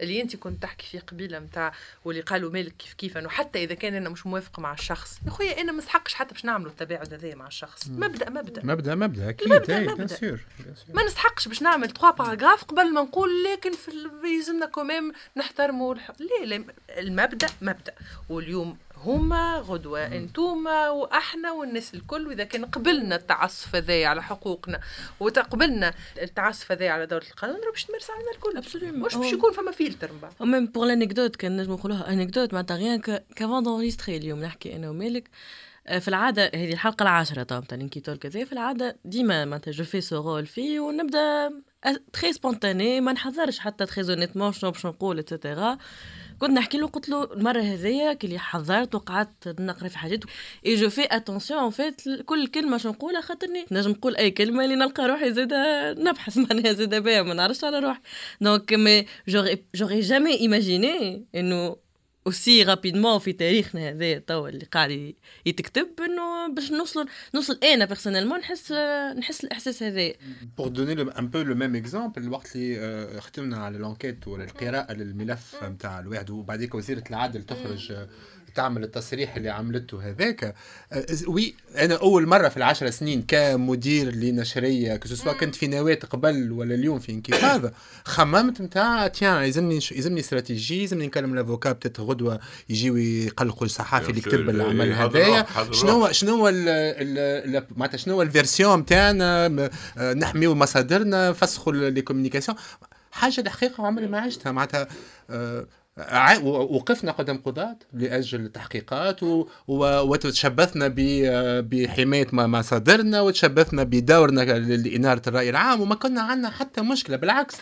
اللي أنت كنت تحكي فيه قبيلة نتاع واللي قالوا مالك كيف كيف إنه حتى إذا كان أنا مش موافق مع الشخص يا خويا أنا ما نسحقش حتى باش نعملوا التباعد هذا مع الشخص. مبدأ مبدأ. مبدأ مبدأ أكيد مبدأ مبدأ. ما نسحقش باش نعمل trois paragraphes قبل ما نقول لكن في يلزمنا quand même نحترموا الح... لا المبدأ مبدأ. واليوم هما غدوة انتوما وأحنا والناس الكل وإذا كان قبلنا التعصف هذايا على حقوقنا وتقبلنا التعصف هذايا على دولة القانون راه باش تمارس علينا الكل. مش باش يكون فما فيلتر من بعد؟ و même pour l'anecdote كان نجم نقولوها anecdote معناتها rien qu'avant d'enregistrer اليوم نحكي أنا ومالك في العادة هذه الحلقة العاشرة طبعا تاع Inkytalk هكذا في العادة ديما معناتها je fais ce rôle فيه ونبدأ très spontané ما نحضرش حتى très honnêtement شنو باش نقول et cetera كنت نحكي له قلت له المرة هذيا كي حضرت وقعدت نقرا في حاجات et je fais attention en fait كل كلمة شو نقولها خاطرني نجم نقول أي كلمة اللي نلقى روحي زاد نبحث معناها زاد بها ما نعرفش على روحي. donc mais j'aurais jamais imaginé إنه aussi rapidement في تاريخنا هذا توا اللي قاعد يتكتب إنه باش نوصل نوصل أنا personnellement نحس نحس الإحساس هذا. pour donner un peu le même exemple الوقت اللي ختمنا على l'enquête ولا القراءة للملف نتاع الواحد وبعديك وزيرة العدل تخرج تعمل التصريح اللي عملته هذاك. oui أنا أول مرة في العشر سنين كمدير لنشرية que ce soit كنت في نواة قبل ولا اليوم في إنكفاضة خممت نتاع tiens يلزمني يلزمني استراتيجيه يلزمني نكلم ال avocat peut-être غدوة يجيو يقلقوا الصحافي اللي كتب العمل هذايا. شنو شنو معناتها شنو ال version نتاعنا نحميو مصادرنا فسخوا les communications حاجة الحقيقة عمري ما عشتها معناتها وقفنا قدام قضاة لأجل التحقيقات وتشبثنا بحماية مصادرنا وتشبثنا بدورنا لإنارة الرأي العام وما كنا عندنا حتى مشكلة بالعكس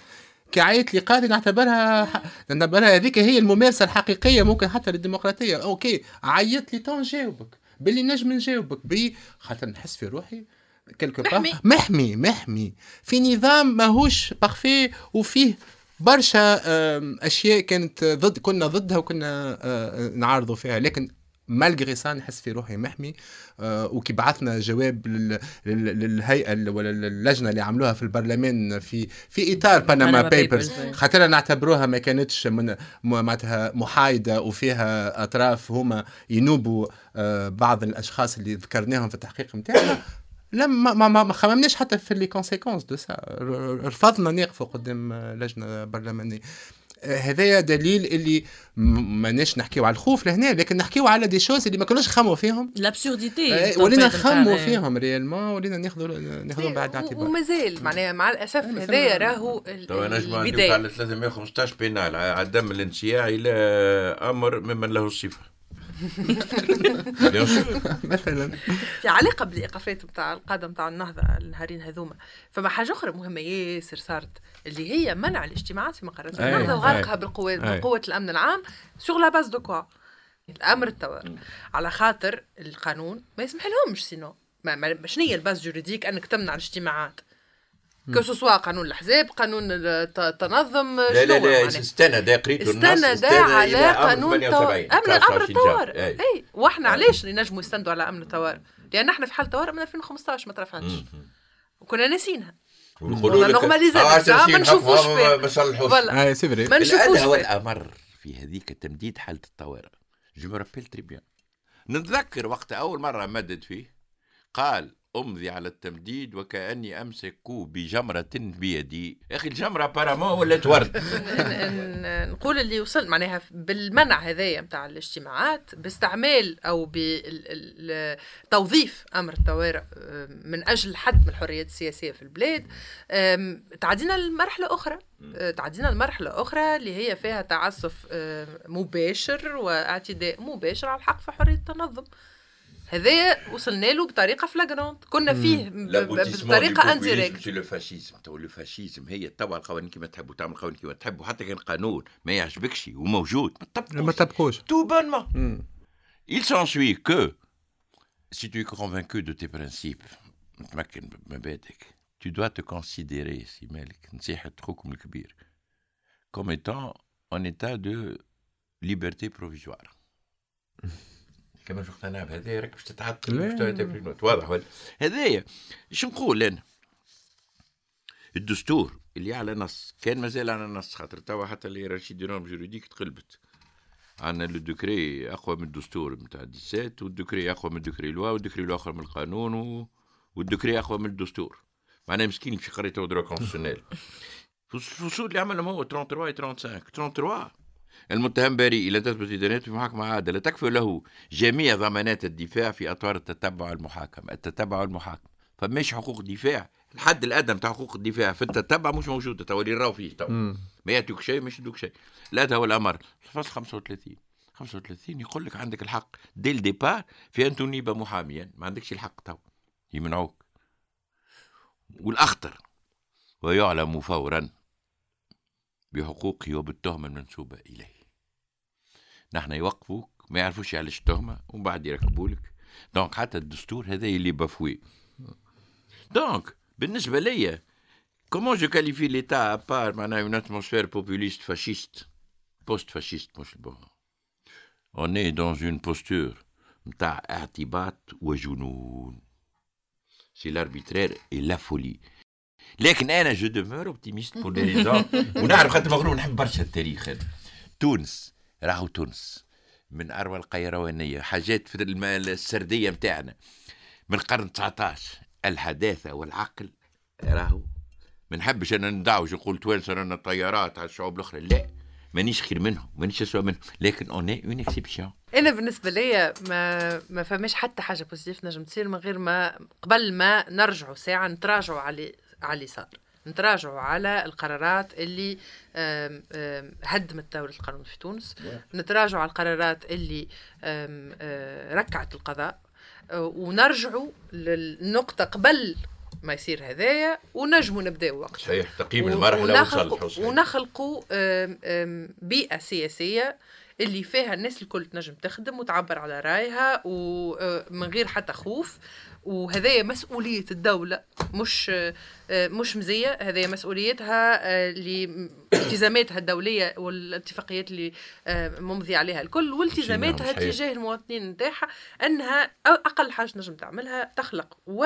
كي عيط لي القاضي نعتبرها نعتبرها هذيك هي الممارسة الحقيقية ممكن حتى للديمقراطية. OK عيط لي تو نجاوبك باللي نجم نجاوبك بي خاطر نحس في روحي محمي. محمي محمي. في نظام ماهوش parfait وفيه برشا أشياء كانت ضد كنا ضدها وكنا آه، نعارضوا فيها. لكن malgré ça نحس في روحي محمي آه، وكي بعثنا جواب للهيئة ولا اللجنة اللي عملوها في البرلمان في في إطار Panama Papers خاطر نعتبروها ما كانتش من معناتها محايدة وفيها أطراف هما ينوبوا آه، بعض الأشخاص اللي ذكرناهم في التحقيق نتاعنا لا ما ما ما خممناش حتى في les conséquences de ça رفضنا نقفوا قدام لجنة برلمانية. هذايا دليل اللي ماناش نحكيو على الخوف لهنا لكن نحكيو على des choses اللي ما كناش نخموا فيهم. l'absurdité ولينا نخموا فيهم réellement ولينا ناخذوا ناخذوا بعد الاعتبار. ومازال معناها مع الأسف هذايا راهو البداية. 315 pénal على عدم الانصياع لأمر ممن له الصفة. مثلا. في علاقة بالإيقافات نتاع القادة نتاع النهضة النهارين هذوما. فما حاجة أخرى مهمة ياسر صارت اللي هي منع الاجتماعات في مقرات النهضة وغرقها بالقوات بقوة الأمن العام sur la base de quoi الأمر الطوارئ على خاطر القانون ما يسمح لهمش sinon ما شنو هي ال base juridique أنك تمنع الاجتماعات. que ce soit قانون الأحزاب قانون التنظم لا لا لا استند قريته استند على قانون امن أمر الطوارئ أي. وإحنا علاش اللي نجموا يستندوا على أمر الطوارئ لأن إحنا في حال طوارئ من 2015 ما ترفعتش. وكنا ناسينها ونقولوا normalisation ما نشوفوش فيها ما صلحوش c'est vrai ما نشوفوش هو الأمر في هذيك تمديد حالة الطوارئ. je me rappelle très bien نتذكر وقت أول مرة مدد فيه قال أمضي على التمديد وكأني أمسك بجمرة بيدي. يا أخي الجمرة apparemment ولا ورد نقول اللي وصل معناها بالمنع هذايا نتاع الاجتماعات باستعمال أو بتوظيف أمر الطوارئ من أجل حد من الحريات السياسية في البلاد. تعدينا لمرحلة أخرى. تعدينا لمرحلة أخرى اللي هي فيها تعسف مباشر وإعتداء مباشر على الحق في حرية التنظم. هذايا وصلنا له بطريقة flagrante كنا فيه بطريقة indirecte le fascisme تو le fascisme هي توا القوانين كما تحبوا تعمل قوانين كما تحبوا حتى كان قانون ما يعجبكش وموجود ما تطبقوش tout bonnement Il s'ensuit que si tu es convaincu de tes principes متمكن بمبادئك tu dois te considérer سي مالك نصيحة خوكم الكبير comme étant en état de liberté provisoire. كما مش مقتنع بهذايا راك باش تتعطل باش واضح ولا؟ هذايا إيش نقول أنا؟ الدستور اللي على نص كان مازال على نص خاطر توا حتى l'hiérarchie des normes juridiques تقلبت. عندنا le décret أقوى من الدستور نتاع 17 وال décret أقوى من ال décret-loi وال décret-loi أقوى من القانون و... وال décret أقوى من الدستور. معناها مسكين في قريته droit constitutionnel الفصول اللي عملهم هو 33 و 35 33 المتهم بريء إلى تثبت إدانته في محاكمة عادلة تكفي له جميع ضمانات الدفاع في أطوار التتبع والمحاكمة التتبع والمحاكمة فماش حقوق دفاع. الحد الأدنى بتاع حقوق الدفاع. في التتبع مش موجود تو اللي راهو فيه تو. ما يعطيوك شيء مش يدوك شيء. لا هذا هو الأمر. الفصل 35 35 يقول لك عندك الحق. dès le départ في ان تنيب محاميا. ما عندكش الحق تو. يمنعوك. والأخطر ويعلم فورا بحقوقه وبالتهمه المنسوبة إليه. نحن يوقفوك ما يعرفوش علاش التهمه ومن بعد يركبوا لك. donc حتى الدستور هذا اللي bafoué donc بالنسبة ليا comment je qualifie l'état à part معناها une atmosphère populiste fasciste post fasciste مش bon on est dans une posture نتاع اعتباط وجنون c'est l'arbitraire et la folie لكن أنا je demeure optimiste pour les raisons ونعرف خاطر مغروم نحب برشا التاريخ هذا. تونس راهو تونس. من اروع القيروانية حاجات في السردية نتاعنا من القرن 19 الحداثة والعقل راهو. ما نحبش أنا ندعوج نقول توانسه رانا طيارات على الشعوب الأخرى. لا مانيش خير منهم مانيش اسوء منهم. لكن une une exception أنا بالنسبة ليا ما ما فماش حتى حاجة positive نجم تصير من غير ما قبل ما نرجعوا ساعة نتراجعوا على على اللي صار نتراجعوا على القرارات اللي هدمت دولة القانون في تونس. نتراجعوا على القرارات اللي آه، ركعت القضاء. آه، ونرجعوا للنقطة قبل ما يصير هذايا ونجموا نبداو وقت صحيح تقييم المرحلة ونخلقوا, ونخلقوا بيئة سياسية اللي فيها الناس الكل تنجم تخدم وتعبر على رأيها ومن آه، غير حتى خوف. وهذايا مسؤولية الدولة مش آه، مش مزية. هذايا مسؤوليتها آه، لالتزاماتها الدولية والاتفاقيات اللي ممضي عليها الكل والتزاماتها تجاه المواطنين نتاعها أنها أقل حاجة نجم تعملها تخلق. و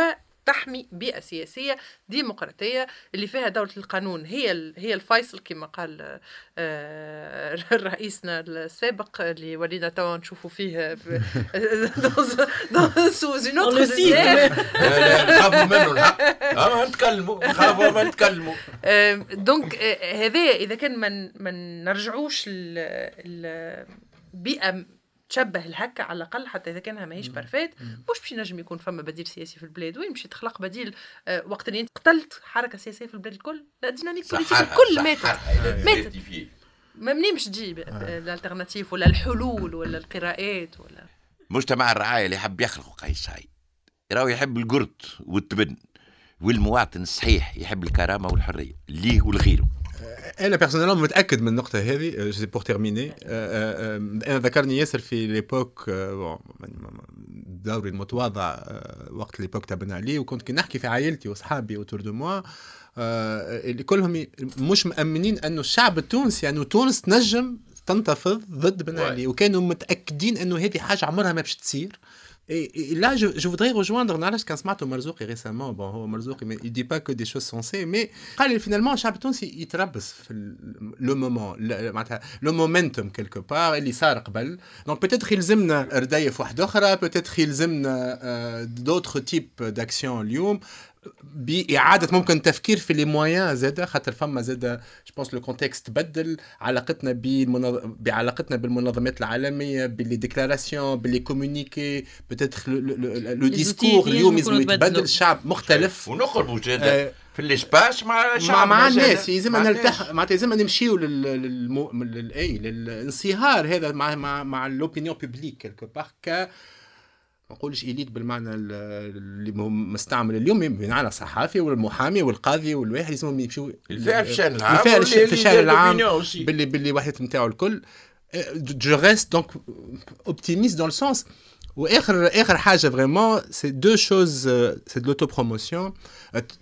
تحمي بيئة سياسية ديمقراطية اللي فيها دولة القانون. هي هي الفيصل كما قال آه، رئيسنا السابق اللي ولينا توا نشوفوا فيه سوز نخافوا منه الحق آه نتكلموا نخافوا ما نتكلموا. donc آه، هذا إذا كان ما نرجعوش البيئة تشبه الهكا على الأقل حتى إذا كانها ماهيش parfaite مش باش ينجم يكون فما بديل سياسي في البلاد وين باش تخلق بديل آه وقت اللي انت قتلت حركة سياسية في البلاد الكل؟ la dynamique politique الكل ماتت. ماتت. منين باش تجيب ال alternative ولا الحلول ولا القراءات ولا. مجتمع الرعاية اللي يحب يخلقه قيس سعيد راهو يحب القرد والتبن والمواطن الصحيح يحب الكرامة والحرية ليه ولغيره. أنا personnellement متأكد من النقطة هذه c'est pour terminer أنا ذكرني ياسر في l'époque دوري المتواضع وقت l'époque تاع بن علي وكنت كي نحكي في عائلتي واصحابي autour de moi اللي كلهم مش مأمنين أنه الشعب التونسي انه تونس تنجم تنتفض ضد بن علي وكانوا متأكدين أنه هذه حاجة عمرها ما باش تصير. Et, là, je, voudrais rejoindre Nalash Kansmat Omarzouk récemment. Bon, Omarzouk, il ne dit pas que des choses sensées, mais finalement, Charlton, il trappe le moment, le, momentum quelque part, et Donc peut-être qu'il zemna peut-être qu'il zemna euh, d'autres types d'actions, بإعادة ممكن التفكير في لي مويان زاده خاطر فما زاده جو بونس لو كونتكست تبدل علاقتنا بعلاقتنا بالمنظمات العالمية ب les déclarations ب les communiqués peut-être le discours اليوم يلزم يتبدل الشعب مختلف. ونقربوا زاده آه في ال espace مع الشعب مع, مع الناس. يلزم نلتح معناتها يلزم نمشيو لل اي للانصهار هذا مع مع مع l'opinion publique quelque part ما نقولش élite بالمعنى اللي مستعمل اليوم بمعنى الصحافي والمحامي والقاضي والواحد الفعل في الشأن العام في الشأن العام باللي باللي واحد نتاعو الكل. je reste donc optimiste dans ce sens واخر اخر حاجة vraiment c'est deux choses c'est de l'auto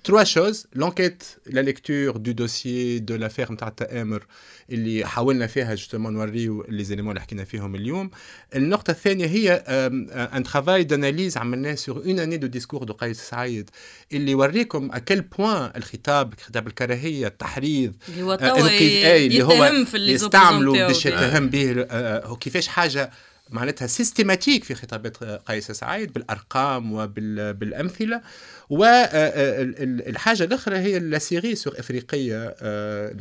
trois choses l'enquête la lecture du dossier de l'affaire نتاع التآمر اللي حاولنا فيها justement nourrir les éléments اللي حكينا فيهم اليوم. النقطة الثانية هي un travail d'analyse عملناه sur une année de discours de قيس سعيد اللي يوريكم à quel point الخطاب خطاب الكراهية التحريض اللي هو اللي هو يستعملوا باش يتهم به كيفاش حاجة معناتها systématique في خطابات قيس سعيد بالأرقام وبالامثله والحاجة الأخرى هي la série sur إفريقية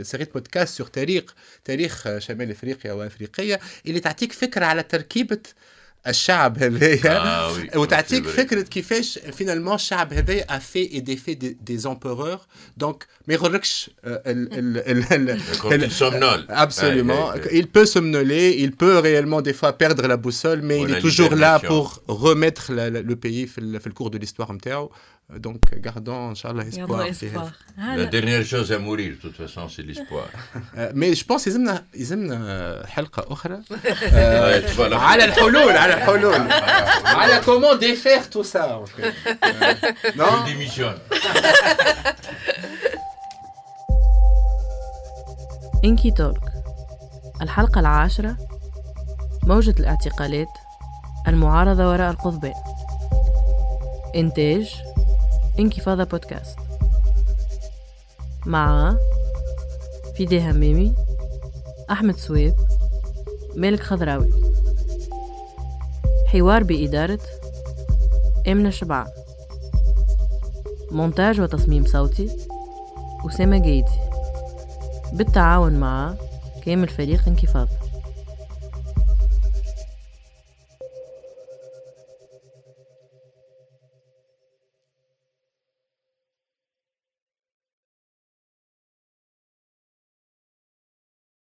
série podcast sur تاريخ تاريخ شمال إفريقيا وافريقيا اللي تعطيك فكرة على تركيبة الشعب هذايا آه وتعطيك فكره كيفاش فينالمون الشعب هذايا افي اي دي في دي زامبورور دونك ما يغركش Absolument. Il peut somnoler, il peut réellement des fois perdre la boussole, mais il est toujours là pour remettre le pays في الcours de l'histoire نتاعو. Donc, gardons, Inch'Allah, espoir. espoir. La dernière chose à mourir, de toute façon, c'est l'espoir. mais je pense يلزمنا يلزمنا حلقة أخرى على الحلول على الحلول على comment défaire tout ça en fait. non Je démissionne. إنكي تولك الحلقة العاشرة موجة الاعتقالات المعارضة وراء القضبان إنتاج انكفاضة بودكاست مع فيدي همامي أحمد سويب مالك خضراوي. حوار بإدارة إمنة شبعان مونتاج وتصميم صوتي أسامة جيدي. بالتعاون مع كامل فريق انكفاضة